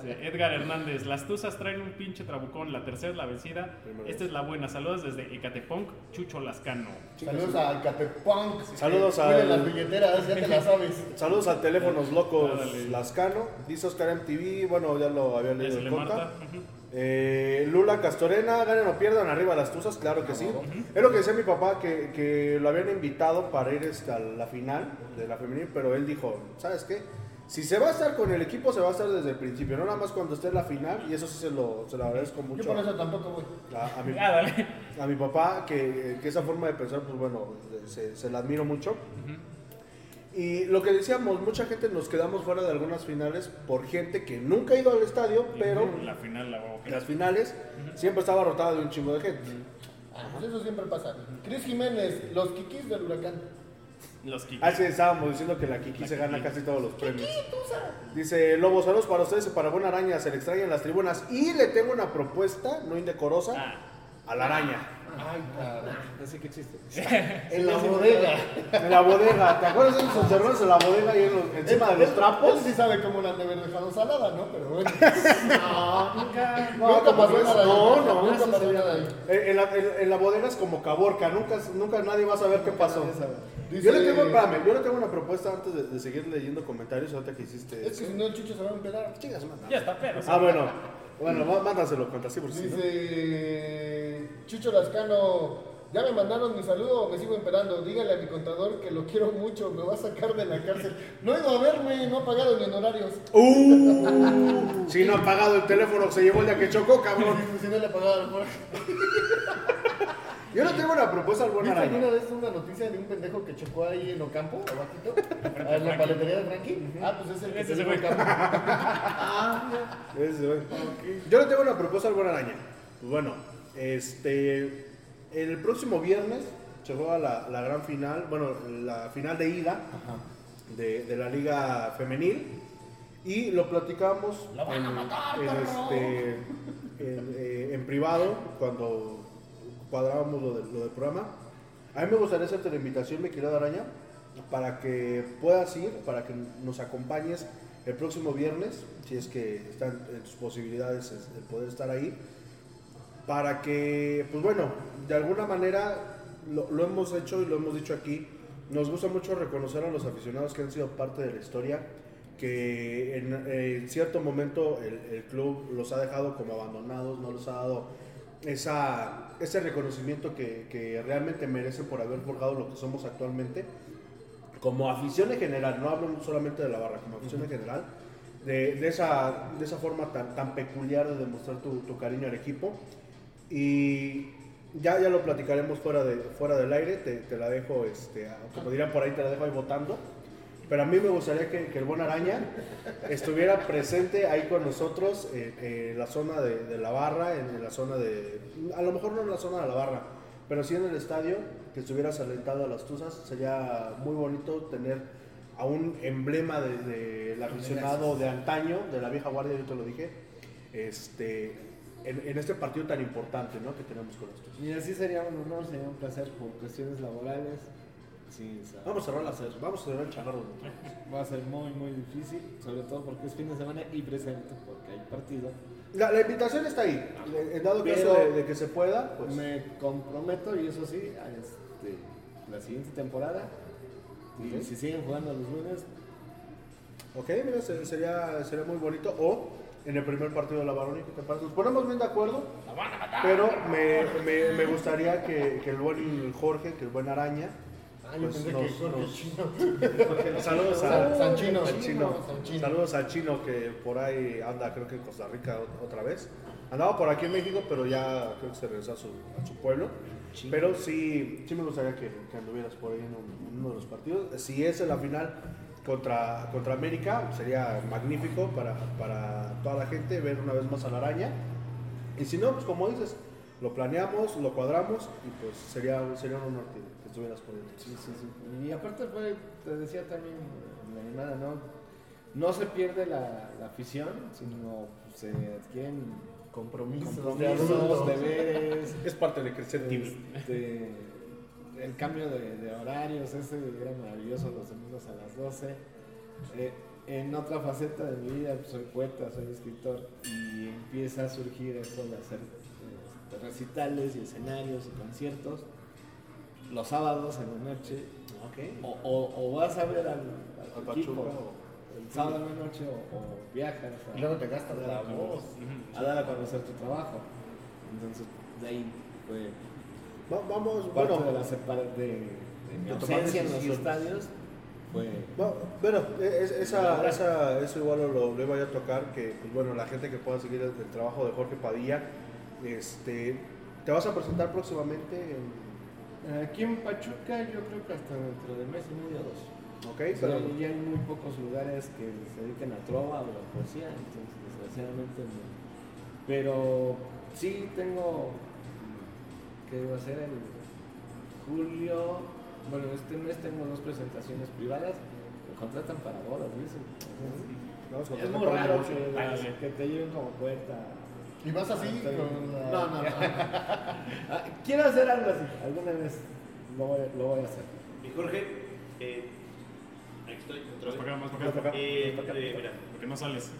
Sí, Edgar Hernández, las tuzas traen un pinche trabucón, la tercera es la vencida. Primero Esta es la buena. Saludos desde Ecatepunk, Chucho Lascano. Saludos a Catepunk. Saludos cuiden las billeteras, ya te las sabes. Saludos al Teléfonos Locos. Lascano. Dice Oscar MTV, bueno, ya lo había leído en Conta. Eh, Lula Castorena, ganen o pierdan arriba las tuzas, claro que sí. Es lo que decía mi papá, que, que lo habían invitado para ir este, a la final de la femenil, pero él dijo, ¿sabes qué? Si se va a estar con el equipo, se va a estar desde el principio, no nada más cuando esté en la final, y eso sí se lo, se lo agradezco Yo mucho por eso tampoco voy. a, a mi, Ah, a mi papá, que, que esa forma de pensar, pues bueno, se, se la admiro mucho. Y lo que decíamos, mucha gente nos quedamos fuera de algunas finales por gente que nunca ha ido al estadio, pero La final la vamos en las finales siempre estaba rotada de un chingo de gente. Ah, pues eso siempre pasa. Cris Jiménez, los kikis del huracán. Los Kikis. Así estábamos diciendo que la Kiki La se gana Kiki. casi todos los premios. Dice Lobo, saludos para ustedes y para Buena Araña, se le extrañan las tribunas. Y le tengo una propuesta, no indecorosa, Ah. a la araña. Ay, caray. Así que existe. En la bodega. En la bodega, ¿te acuerdas de esos encerrones en la bodega y en los- encima de los Él trapos? sí sabe cómo la han de haber dejado salada, ¿no? Pero bueno. No, nunca. No, nunca ¿cómo pasó nada. No, no, nunca pasó nada ahí. En, en la, en- en la bodega es como caborca, nunca, nunca nadie va a saber qué pasó. Dice- Yo le tengo, espérame, yo le tengo una propuesta antes de, de seguir leyendo comentarios ahorita que hiciste. Es que si no el chucho se va a empedar. Chingas, madre. Ya está, pero. Ah, bueno, bueno, má- mándaselo, cuenta, sí, por sí. ¿no? Dice Chucho Lascano, ya me mandaron mi saludo o me sigo esperando. Dígale a mi contador que lo quiero mucho, me va a sacar de la cárcel. No he ido a verme, no ha pagado ni en horarios. Uh, si no ha pagado el teléfono que se llevó el día que chocó, cabrón. Si no le ha pagado el Yo le tengo una propuesta al buen ¿Viste alguna araña. vez una noticia de un pendejo que chocó ahí en Ocampo, abajito? En la paletería de Frankie. Ah, pues es el que Ese se fue. Ocampo. Ese, güey. Yo le tengo una propuesta al buen araña. Pues bueno, este. El próximo viernes se juega la, la gran final, bueno, la final de ida de, de la Liga Femenil. Y lo platicamos en, en este, en, eh, en privado cuando cuadrábamos lo, de- lo del programa. A mí me gustaría hacerte la invitación, mi querida araña, para que puedas ir, para que nos acompañes el próximo viernes, si es que están en tus posibilidades es- el poder estar ahí, para que, pues bueno, de alguna manera lo, hemos hecho y lo hemos dicho aquí, nos gusta mucho reconocer a los aficionados que han sido parte de la historia, que en, cierto momento el, club los ha dejado como abandonados, no les ha dado esa, ese reconocimiento que, que realmente merecen por haber forjado lo que somos actualmente como afición en general, no hablo solamente de la barra, como afición en general, de, de esa, de esa forma tan, tan peculiar de demostrar tu, tu cariño al equipo. Y ya, ya lo platicaremos fuera, de, fuera del aire, te, te la dejo, este, a- como dirán por ahí, te la dejo ahí votando. Pero a mí me gustaría que, que el buen Araña estuviera presente ahí con nosotros en, en la zona de, de la barra, en, en la zona de... A lo mejor no en la zona de la barra, pero sí en el estadio, que estuvieras alentado a las Tuzas. Sería muy bonito tener a un emblema del de, aficionado de antaño, de la vieja guardia, yo te lo dije, este, en, en este partido tan importante ¿no? que tenemos con Tuzas. Y así sería un honor, sería un placer por cuestiones laborales. Sí, Vamos a cerrar la vamos a cerrar el changarro. va a ser muy, muy difícil, sobre todo porque es fin de semana y presente, porque hay partido. La, la invitación está ahí. En dado caso de, de que se pueda, pues. Me comprometo, y eso sí, a este, la siguiente temporada. Y Ok. si siguen jugando los lunes, Ok, mira, se- sería, sería muy bonito. O en el primer partido de la Barónica, ¿te parece? Nos ponemos bien de acuerdo. Pero me, me, me gustaría que, que el buen Jorge, que el buen Araña. Ah, yo pues, pensé nos- que Jorge nos- Chino. Saludos a San- Sanchino. al chino. Sanchino. Saludos al chino que por ahí anda, creo que en Costa Rica ot- otra vez. Andaba por aquí en México, pero ya creo que se regresó a su, a su pueblo. Pero sí, sí me gustaría que, que anduvieras por ahí en, un- en uno de los partidos. Si es en la final contra, contra América, sería magnífico para, para toda la gente ver una vez más a la araña. Y si no, pues como dices, lo planeamos, lo cuadramos y pues sería, sería un honor que, que estuvieras por ahí. Sí, sí, sí. Y aparte fue, te decía también la animada, ¿no? No se pierde la, la afición, sino se adquieren Compromisos. compromisos, deberes, Es parte de crecer este, el cambio de, de horarios, ese era maravilloso los domingos a las 12. Eh, en otra faceta de mi vida, pues, soy poeta, soy escritor y empieza a surgir esto de hacer recitales y escenarios y conciertos los sábados en la noche o, o- o vas a ver al, al equipo el sábado en la noche o, o viajas a, Y luego te gastas a dar la a voz. a dar a conocer tu trabajo. Entonces, de ahí fue Va- vamos, parte bueno, de la separa de, de mi ausencia en los estadios. Fue bueno, es- esa, esa, eso igual lo, lo iba a tocar, que pues bueno, la gente que pueda seguir el, el trabajo de Jorge Padilla, este, te vas a presentar próximamente en, aquí en Pachuca, yo creo que hasta dentro de mes y medio o dos. ok, O sea, pero ya hay muy pocos lugares que se dediquen a trova o a poesía, entonces desgraciadamente no. Pero sí tengo que va a ser en julio, bueno este mes tengo dos presentaciones privadas, me contratan para bodas eso. vamos a Es muy raro que, que te lleven como poeta. Y vas así Hasta- con la... No, no, no. Ah, Quiero hacer algo así, alguna vez lo voy, lo voy a hacer. Y Jorge, eh, aquí estoy otra Más para acá, más para Más para acá. acá. Eh, eh, mira, Porque no sales.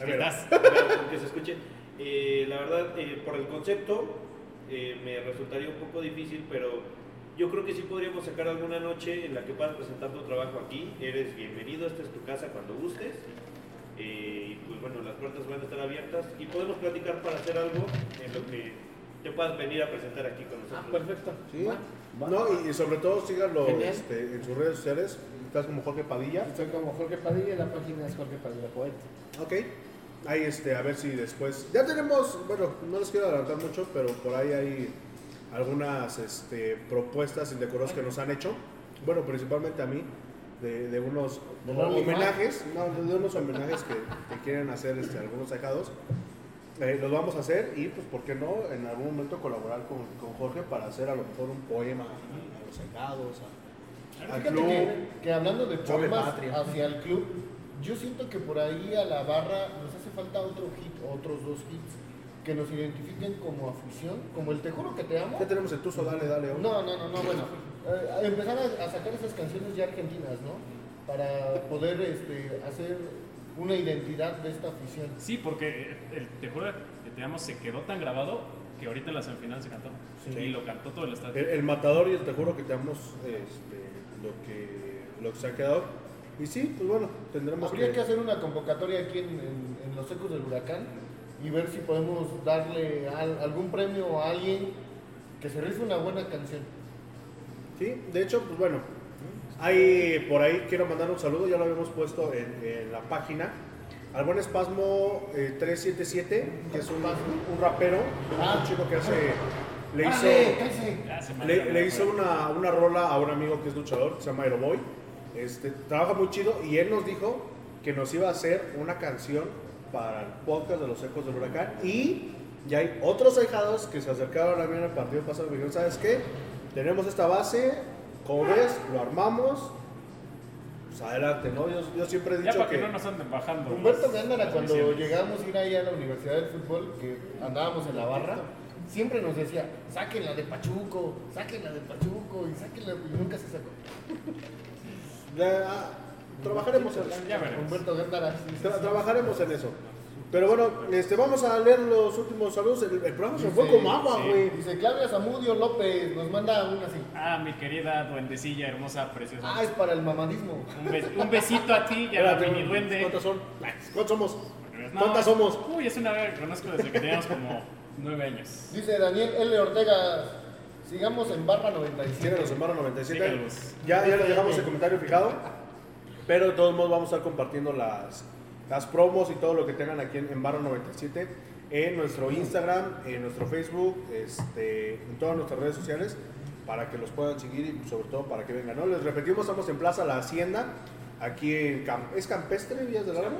Estás. Para que se escuche. Eh, la verdad, eh, por el concepto, eh, me resultaría un poco difícil, pero yo creo que sí podríamos sacar alguna noche en la que puedas presentar tu trabajo aquí. Eres bienvenido, esta es tu casa cuando gustes. Eh, y pues bueno, las puertas van a estar abiertas y podemos platicar para hacer algo en lo que te puedas venir a presentar aquí con nosotros. Ah, perfecto. Sí. Va. No, y, y sobre todo síganlo este, en sus redes sociales, estás como Jorge Padilla. Estoy como Jorge Padilla, la página es Jorge Padilla Poeta. Ok. Ahí este, a ver si después. Ya tenemos, bueno, no les quiero adelantar mucho, pero por ahí hay algunas este, propuestas indecorosas que nos han hecho. Bueno, principalmente a mí, de, de unos ¿De Lonely homenajes, no, de unos homenajes que, que quieren hacer este, algunos ajados. Eh, los vamos a hacer y, pues, ¿por qué no? En algún momento colaborar con, con Jorge para hacer a lo mejor un poema a los ajados, a- al Fíjate club. que, que hablando de poemas hacia el club, yo siento que por ahí a la barra nos hace falta otro hit, otros dos hits que nos identifiquen como afición, como el Te juro que te amo. Ya tenemos el tuzo, dale, dale. hombre. No, no, no, no, bueno, eh, empezar a, a sacar esas canciones ya argentinas, ¿no? Para poder este, hacer una identidad de esta afición. Sí, porque el, te juro que te amo se quedó tan grabado que ahorita en la semifinal se cantó. Sí. Y lo cantó todo el estadio. El, el matador y el te juro que te damos este, lo, que, lo que se ha quedado. Y sí, pues bueno, tendremos Habría que hacer una convocatoria aquí en, en- en los ecos del huracán y ver si podemos darle al- algún premio a alguien que se rife una buena canción. Sí, de hecho, pues bueno, hay por ahí, quiero mandar un saludo, ya lo habíamos puesto en, en la página. al buen Espasmo eh, 377, que es un, un rapero, Ah. un chico que hace. Le hizo, le, le hizo una, una rola a un amigo que es luchador, que se llama Aeroboy. Este, trabaja muy chido y él nos dijo que nos iba a hacer una canción para el podcast de los ecos del huracán. Y ya hay otros ahijados que se acercaron a mí en el partido pasado y me dijeron: ¿Sabes qué? Tenemos esta base, como ves, lo armamos. Pues adelante, ¿no? Yo, yo siempre he Ya dicho para que que. no nos anden bajando. Humberto las- Gándara, cuando misiones. llegamos a ir ahí a la Universidad del Fútbol, que andábamos en la barra, siempre nos decía, sáquenla de Pachuco, sáquenla de Pachuco, y sáquenla, y nunca se sacó. Ya, trabajaremos en Ya veremos. Humberto Gándara, sí, sí, Tra- sí. trabajaremos en eso. Pero bueno, este, vamos a leer los últimos saludos. El, el programa se fue como agua, sí. güey. Dice Claudia Zamudio López, nos manda una así. Ah, mi querida duendecilla, hermosa, preciosa. Ah, es para el mamadismo. Un, bes- un besito a ti y a la Espérate, mini duende. ¿Cuántos son? ¿Cuántos somos? No, ¿Cuántas somos? Uy, es una ave que conozco desde que teníamos como nueve años. Dice Daniel L. Ortega, sigamos en barra 97. Síganos en Barra 97. Síganos. Ya, ya les dejamos el comentario fijado. Pero de todos modos vamos a estar compartiendo las, las promos y todo lo que tengan aquí en, en Barra 97 en nuestro Instagram, en nuestro Facebook, este, en todas nuestras redes sociales para que los puedan seguir y sobre todo para que vengan. ¿no? Les repetimos, estamos en Plaza La Hacienda, aquí en Cam- ¿es Campestre Vías del Álamo.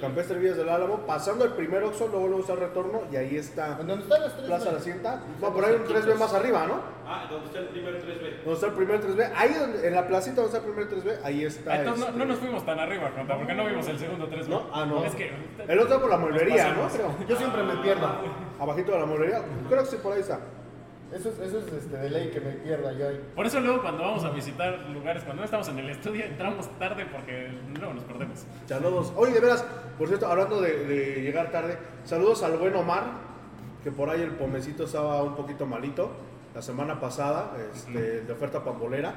Campestre Vías del Álamo, pasando el primer Oxxo, luego está el retorno y ahí está ¿En dónde están las tres? Plaza La? Hacienda. No, por ahí un 3B más arriba, ¿no? Ah, donde está el primer 3B. Donde está el primer 3B, ahí donde, en la placita donde está el primer 3B, ahí está. Entonces no, este, no nos fuimos tan arriba, Conta, porque no vimos el segundo tres. ¿No? Ah, no. Es que. El otro por la mueblería, ¿no? Creo. Yo siempre me pierdo. Abajito de la mueblería. Creo que sí, por ahí está. Eso es, eso es este, de ley que me pierda yo ahí. Por eso luego cuando vamos a visitar lugares, cuando no estamos en el estudio, entramos tarde porque luego nos perdemos. Saludos. Oye, de veras, por cierto, hablando de, de llegar tarde, saludos al buen Omar, que por ahí el pomecito estaba un poquito malito la semana pasada, este, de oferta pambolera.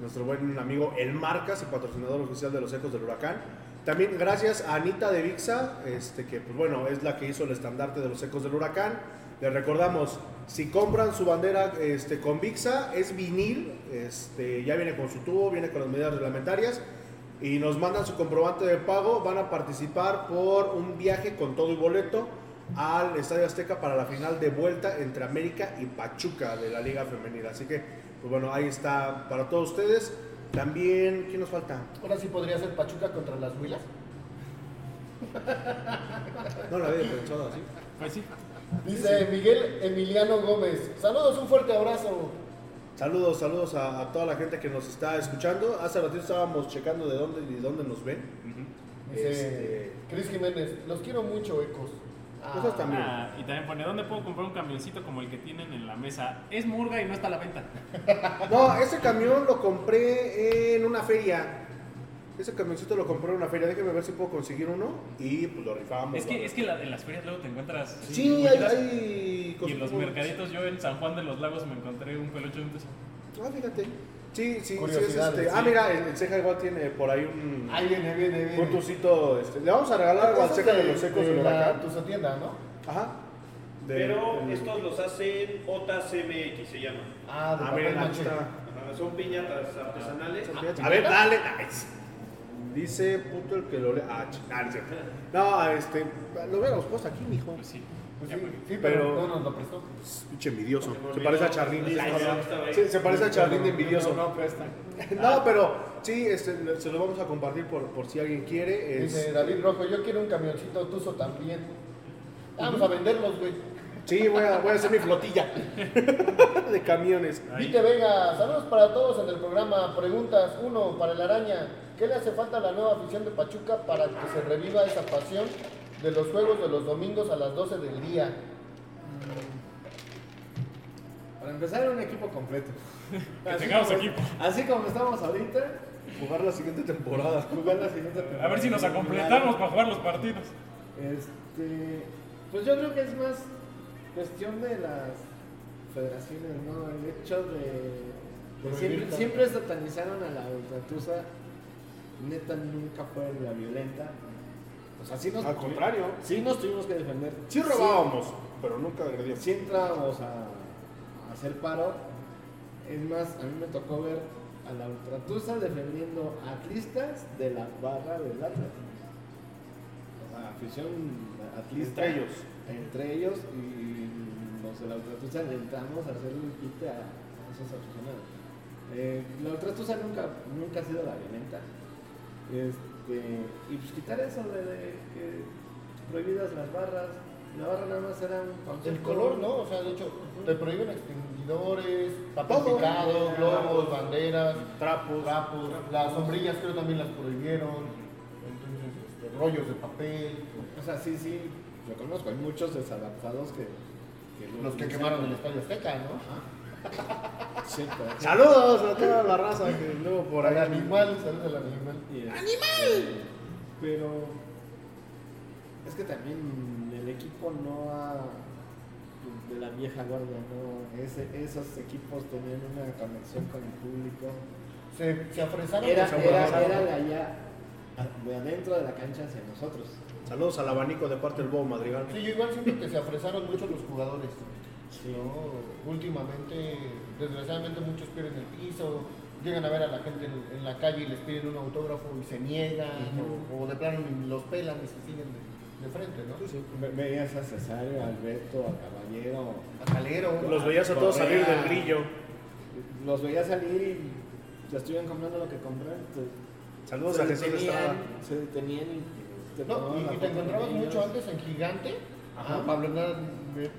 Nuestro buen amigo El Marcas, el patrocinador oficial de los Ecos del Huracán. También gracias a Anita de Vixa, este, que pues bueno, es la que hizo el estandarte de los Ecos del Huracán. Les recordamos, si compran su bandera este, con Vixa, es vinil, este, ya viene con su tubo, viene con las medidas reglamentarias y nos mandan su comprobante de pago, van a participar por un viaje con todo y boleto al Estadio Azteca para la final de vuelta entre América y Pachuca de la Liga Femenina. Así que, pues bueno, ahí está para todos ustedes. También, ¿quién nos falta? Ahora sí podría ser Pachuca contra las Huilas. No la había pensado así. Pues sí. Dice Miguel Emiliano Gómez. Saludos, un fuerte abrazo. Saludos, saludos a, a toda la gente que nos está escuchando. Hace ratito estábamos checando de dónde y dónde nos ven. Dice Este- Cris Jiménez. Los quiero mucho, Ecos. Cosas también. Ah, y también pone, ¿dónde puedo comprar un camioncito como el que tienen en la mesa? Es murga y no está a la venta. No, ese camión lo compré en una feria. Ese camioncito lo compré en una feria. Déjeme ver si puedo conseguir uno y pues lo rifamos. Es que, es que la- en las ferias luego te encuentras... Sí, hay, cositas. hay Y en los mercaditos, yo en San Juan de los Lagos me encontré un peluche de un peso. Ah, fíjate. Sí, sí, sí. Es este. sí. Ah, mira, el, el ceja igual tiene por ahí un, Ahí viene, viene, viene. un tucito. Este. Le vamos a regalar algo al ceja de los secos de la. Tuzo tienda, ¿no? Ajá. De- Pero estos los hacen OTACMX, se llama. Ah, de Ah. Ajá, son piñatas artesanales. A ver, dale. Nice. Dice puto el que lo le. Ah, ch- ah, no. No, este. Lo hubiéramos puesto aquí, mijo. Pues sí. Pues sí, sí, pero, no nos lo prestó. Pinche envidioso. Se parece a Charlín. Sí, no. se parece a Charlín de envidioso. No, presta. No, pero sí, este, se lo vamos a compartir por, por si alguien quiere. es- Dice David Rojo, yo quiero un camioncito Tuzo también. Vamos a venderlos, güey. Sí, voy a, voy a hacer mi flotilla de camiones. Vite Vega, saludos para todos en el programa. Preguntas, uno, para el araña, ¿qué le hace falta a la nueva afición de Pachuca para que se reviva esa pasión de los juegos de los domingos a las 12 del día? Para empezar, un equipo completo. Que tengamos equipo. Así como estamos ahorita, Jugar la siguiente temporada. jugar la siguiente temporada. A ver si nos acompletamos para jugar los partidos. Este, pues yo creo que es más cuestión de las federaciones, ¿no? El hecho de, siempre, siempre satanizaron a la ultratusa, neta nunca fue la violenta. O sea, sí nos, Al contrario. sí nos tuvimos que defender. Sí robábamos, pero nunca agredíamos. Sí, entrábamos a, a hacer paro. Es más, a mí me tocó ver a la ultratusa defendiendo a atlistas de la barra del Atlas. O afición atlista. Entre ellos. Entre ellos y los de la Ultratusa le entramos a hacer el quite a esos aficionados. Eh, la Ultratusa nunca, nunca ha sido la violenta. Este, y pues quitar eso de, de que prohibidas las barras. La barra nada más era un concepto. El color, ¿no? O sea, de hecho, te prohíben extinguidores, papel picado, globos, banderas, Trapos. trapos. Las sombrillas creo también las prohibieron. Entonces, este, rollos de papel. O sea, sí, sí, lo conozco. Hay muchos desadaptados que. que Los que quemaron el Estadio Azteca, ¿no? Saludos a toda la raza que luego por ahí. el animal, saludos al animal. ¡Animal! Pero es que también el equipo no ha de la vieja guardia, no Ese- esos equipos tenían una conexión con el público. Se, se afresaron. Era, era, era de allá, de adentro de la cancha hacia nosotros. Saludos al abanico de parte del Bobo Madrigal. Sí, yo igual siento que se afresaron mucho los jugadores. Sí. ¿no? Últimamente, desgraciadamente, muchos pierden el piso, llegan a ver a la gente en, en la calle y les piden un autógrafo y se niegan, o, o de plano los pelan y se siguen de, de frente, ¿no? Ve- Veías a Cesario, a Alberto, a Caballero. A Calero. Los veías a todos salir del grillo. Los veías salir y ya estuvieron comprando lo que compraron. entonces, Saludos se a Jesús detenían, Estrada. se detenían y te No, y, te encontrabas ellos. mucho antes en Gigante, Ajá. a Pablo Hernán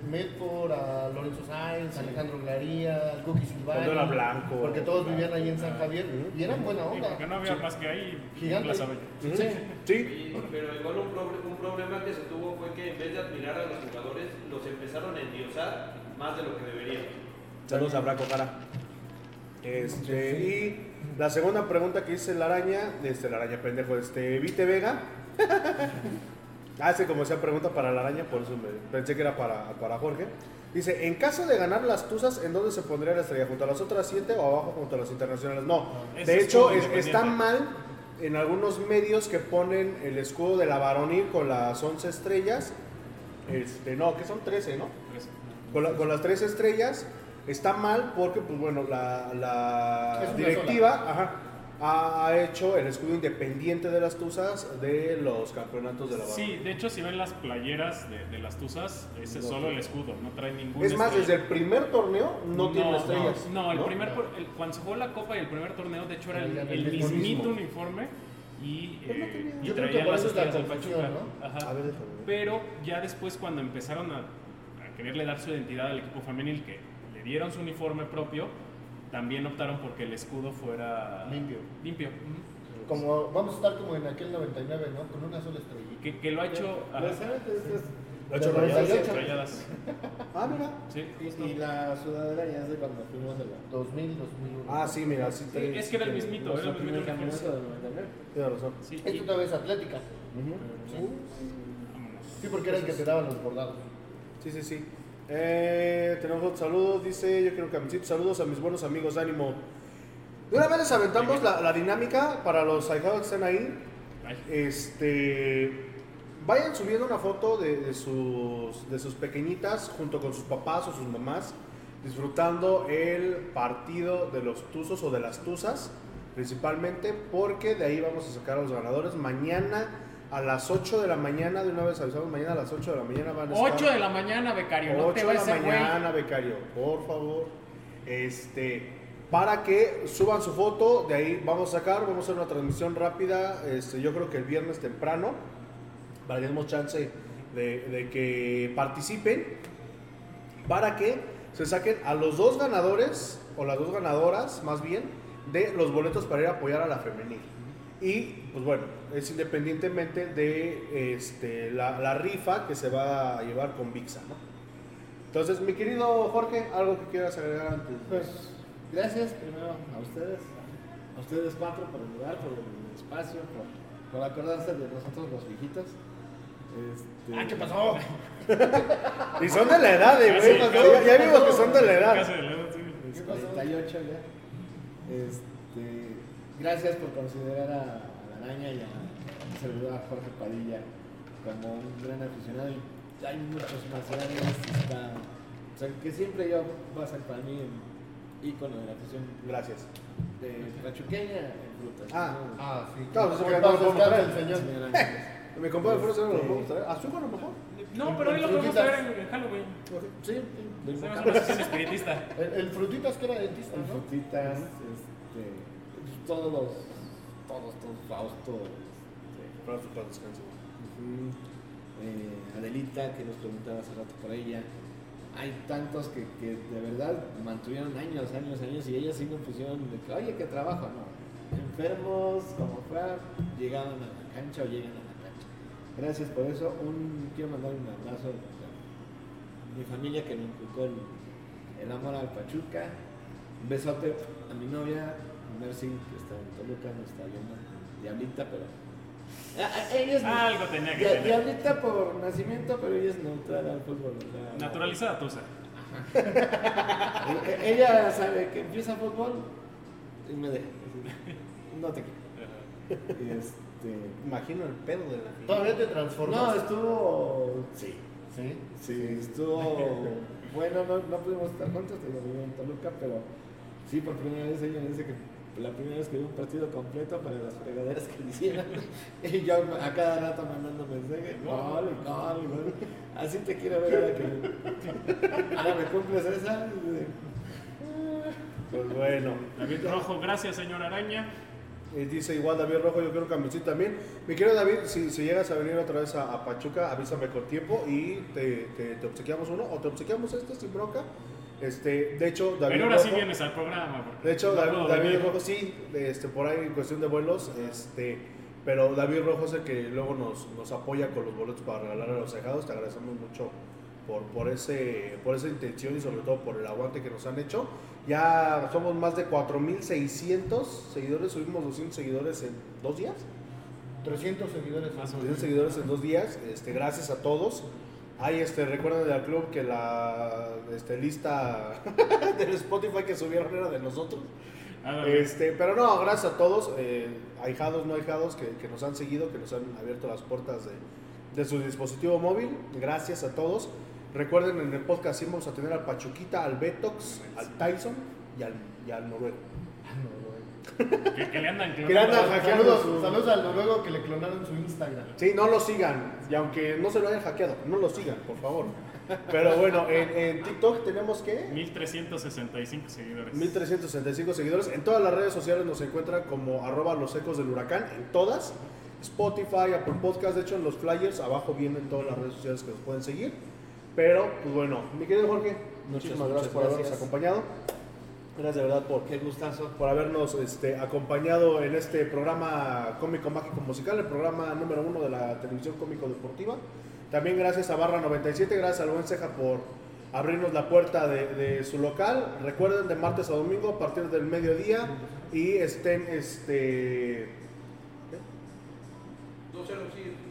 Medford, a Lorenzo Sainz, a Alejandro Glaría, al Cookie Silvani. Cuando era blanco. Porque todos vivían ahí en San Javier y eran buena onda. porque no había más que ahí Gigante. Sí. Pero igual un, proble- un problema que se tuvo fue que en vez de admirar a los jugadores, los empezaron a endiosar más de lo que deberían. Saludos a Braco Jara. Este, y la segunda pregunta que hice la araña, este, la araña pendejo, este, Vite Vega. Hace como sea pregunta para la araña, por eso me- pensé que era para, para Jorge. Dice, en caso de ganar las Tuzas, ¿en dónde se pondría la estrella? ¿Junto a las otras siete o abajo junto a las internacionales? No, de hecho es- está mal en algunos medios que ponen el escudo de la varonil con las 11 estrellas. Este, no, que son 13, ¿no? Con, la- con las tres estrellas está mal porque pues bueno la, directiva ajá, ha, hecho el escudo independiente de las tuzas de los campeonatos de la barra. Sí, de hecho, si ven las playeras de, de las Tuzas, ese es solo el escudo, no trae ningún es más desde el primer torneo no, tiene estrellas No, el primer, el- cuando se jugó la Copa y el primer torneo, de hecho, era el, el el mismo. mismito uniforme y, Pues no eh, y Yo creo que traían por las estrellas del Pachuca. ¿no? Ajá. Ver. Pero ya después, cuando empezaron a, a quererle dar su identidad al equipo femenil, que le dieron su uniforme propio, también optaron porque el escudo fuera Limpio. limpio. Como vamos a estar como en aquel 99, ¿no? Con una sola estrellita. Que, que lo ha hecho. ajá, Lo ha hecho Rayadas. 98. rayadas. ah mira Sí, justo. Y, y la sudadera ya es de cuando fuimos de la. 2000, 2001. ah sí mira sí, Sí, es que era el sí, mismito, era el primer mismito uniforme. del 99. tiene razón Sí, Esto todavía es atlética. vámonos. Sí, porque era el que te daban los bordados. sí sí sí Eh, tenemos otro saludo dice yo quiero camisita saludos a mis buenos amigos ánimo de una vez les aventamos la, dinámica para los ahijados que están ahí Este. Vayan subiendo una foto de, de sus, de sus pequeñitas junto con sus papás o sus mamás, disfrutando el partido de los Tuzos o de las Tuzas, principalmente porque de ahí vamos a sacar a los ganadores. Mañana a las 8 de la mañana, de una vez avisamos, mañana a las 8 de la mañana van a estar. 8 de la mañana, becario, no 8 te de la güey. mañana, becario, por favor. Este, para que suban su foto, de ahí vamos a sacar, vamos a hacer una transmisión rápida, este, yo creo que el viernes temprano, para que demos chance de, de que participen, para que se saquen a los dos ganadores, o las dos ganadoras más bien, de los boletos para ir a apoyar a la femenil. Y pues bueno, es independientemente de este, la, la rifa que se va a llevar con VIXA, ¿no? Entonces, mi querido Jorge, algo que quieras agregar antes. Pues gracias primero a ustedes, a ustedes cuatro por el lugar, por el espacio, por, por acordarse de nosotros los viejitos. Este, Ah, ¿qué pasó? Y son de la edad, eh, güey. casi. ya, ya vimos que son de la edad. Casi de la edad, sí. Es 48 ya. Este, gracias por considerar a, a la araña y a mi servidor Jorge Padilla como un gran aficionado. Y hay muchos más grandes. Está, o sea, que siempre yo va a ser para mí el ícono de la afición Gracias. de pachuqueña en frutas. Ah. ¿no? Ah, sí. Claro, eso lo descanse podemos el señor. Ángel. Mi compadre Flores no lo Este- podemos traer. ¿Azúcar a lo mejor? No, pero hoy lo podemos traer en Halloween. Sí. El, el frutitas que era dentista, ¿no? frutitas, este, todos los, todos, todos, Fausto, este, Para paz descanse. ujú, eh, Adelita, que nos preguntaba hace rato por ella. Hay tantos que, que de verdad mantuvieron años, años, años y ellas sí no pusieron de que, oye, que trabajo, no. Enfermos, como fuera, llegaban a la cancha o llegan a la cancha. Gracias por eso. Un, quiero mandar un abrazo a mi familia que me inculcó el, el amor al Pachuca. Un besote a mi novia, Mercy, que Toluca, no está viendo, Diablita, pero. Ah, ah, ella es Algo tenía que Dia- tener. Diablita por nacimiento, pero ella es neutral al fútbol. o sea, Naturalizada tusa. Ella sabe que empieza fútbol y me deja. No te quiero. Y este. Imagino el pedo de la Todavía te No, transformas. estuvo. Sí. Sí. Sí, estuvo. Bueno, no, no pudimos estar juntos, te digo, en Toluca, pero sí, por primera vez ella me dice que la primera vez que vi un partido completo para las fregaderas que le hicieron. y yo a cada rato mandando mensajes, gol, gol, gol. Así te quiero ver ahora que. Ahora me cumples esa. Pues bueno. David Rojo, gracias, señor Araña. Y dice igual David Rojo, yo quiero camiseta también. Mi querido David, si, si llegas a venir otra vez a, a Pachuca, avísame con tiempo y te, te, te obsequiamos uno o te obsequiamos este sin bronca. Este, de hecho, David Pero ahora Rojo, sí vienes al programa. De hecho, no David. Rojo sí, este, por ahí en cuestión de vuelos, este, pero David Rojo es el que luego nos, nos apoya con los boletos para regalar a los cejados. Te agradecemos mucho por, por, ese, por esa intención y sobre todo por el aguante que nos han hecho. Ya somos más de 4.600 seguidores, subimos 200 seguidores en dos días. 300 seguidores. Más o 200 seguidores en dos días. Este, gracias a todos. Hay, este, recuerden del club que la este, lista del Spotify que subieron era de nosotros. Ándale. Este, pero no, gracias a todos, eh, ahijados, no ahijados, que, que nos han seguido, que nos han abierto las puertas de, de su dispositivo móvil. Gracias a todos. Recuerden, en el podcast sí vamos a tener al Pachuquita, al Betox, al Tyson y al, y al Noruego. Que, que le andan Que le andan hackeando Saludos, su- saludos al noruego que le clonaron su Instagram. Sí, no lo sigan. Y aunque no se lo hayan hackeado, no lo sigan, por favor. Pero bueno, en, en TikTok tenemos que 1365 seguidores. 1365 seguidores. En todas las redes sociales nos encuentran como arroba los ecos del huracán, en todas. Spotify, Apple Podcast, de hecho en los flyers abajo vienen todas las redes sociales que nos pueden seguir. Pero, pues bueno, mi querido Jorge, muchísimas muchas gracias por habernos acompañado. Gracias de verdad por, Qué gustazo. por habernos este, acompañado en este programa cómico mágico musical, el programa número uno de la televisión cómico deportiva. También gracias a Barra 97, gracias al buen Ceja por abrirnos la puerta de, de su local. Recuerden de martes a domingo a partir del mediodía y estén este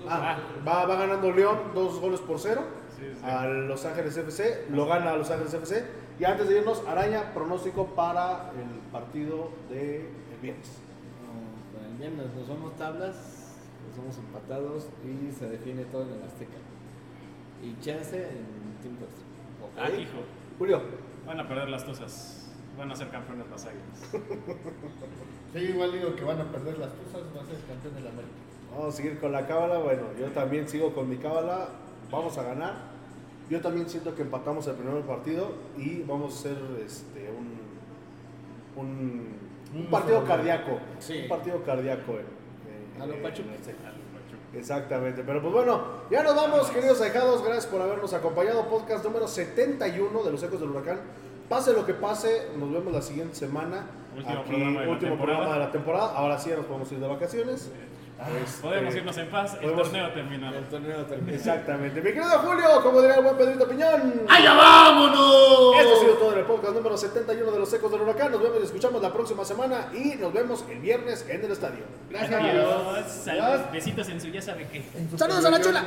Ah, va, va ganando León dos goles por cero Sí, sí. a Los Ángeles FC, lo gana a Los Ángeles FC. Y antes de irnos, Araña, pronóstico para el partido de el viernes. No, para el viernes nos vamos tablas, nos vamos empatados y se define todo en el Azteca. Y chance en tiempo extra. Ah, hijo. Julio, Van a perder las tuzas. Van a ser campeones las águilas. Sí, igual digo que van a perder las tuzas, va a ser campeón de la América. vamos a seguir con la cábala. Bueno, yo también sigo con mi cábala. Vamos a ganar. Yo también siento que empatamos el primer partido y vamos a hacer este, un, un, partido cardíaco. Sí. Un partido cardíaco. en- en- A lo en- Pachuca. Pachuca. Exactamente, pero pues bueno, ya nos vamos, queridos ahijados. Gracias por habernos acompañado. Podcast número 71 de los Ecos del Huracán. Pase lo que pase, nos vemos la siguiente semana. Último programa de la último temporada. programa de la temporada. Ahora sí ya nos podemos ir de vacaciones. Podemos Este, irnos en paz. El podemos- torneo terminado. El torneo termina. Exactamente. Mi querido Julio, como diría el buen Pedrito Piñón. ¡Allá vámonos! Esto ha sido todo en el podcast número 71 de los Ecos del Huracán. Nos vemos y escuchamos la próxima semana y nos vemos el viernes en el estadio. Gracias. Adiós. Adiós. Besitos en su ya sabe qué. Saludos a la chula.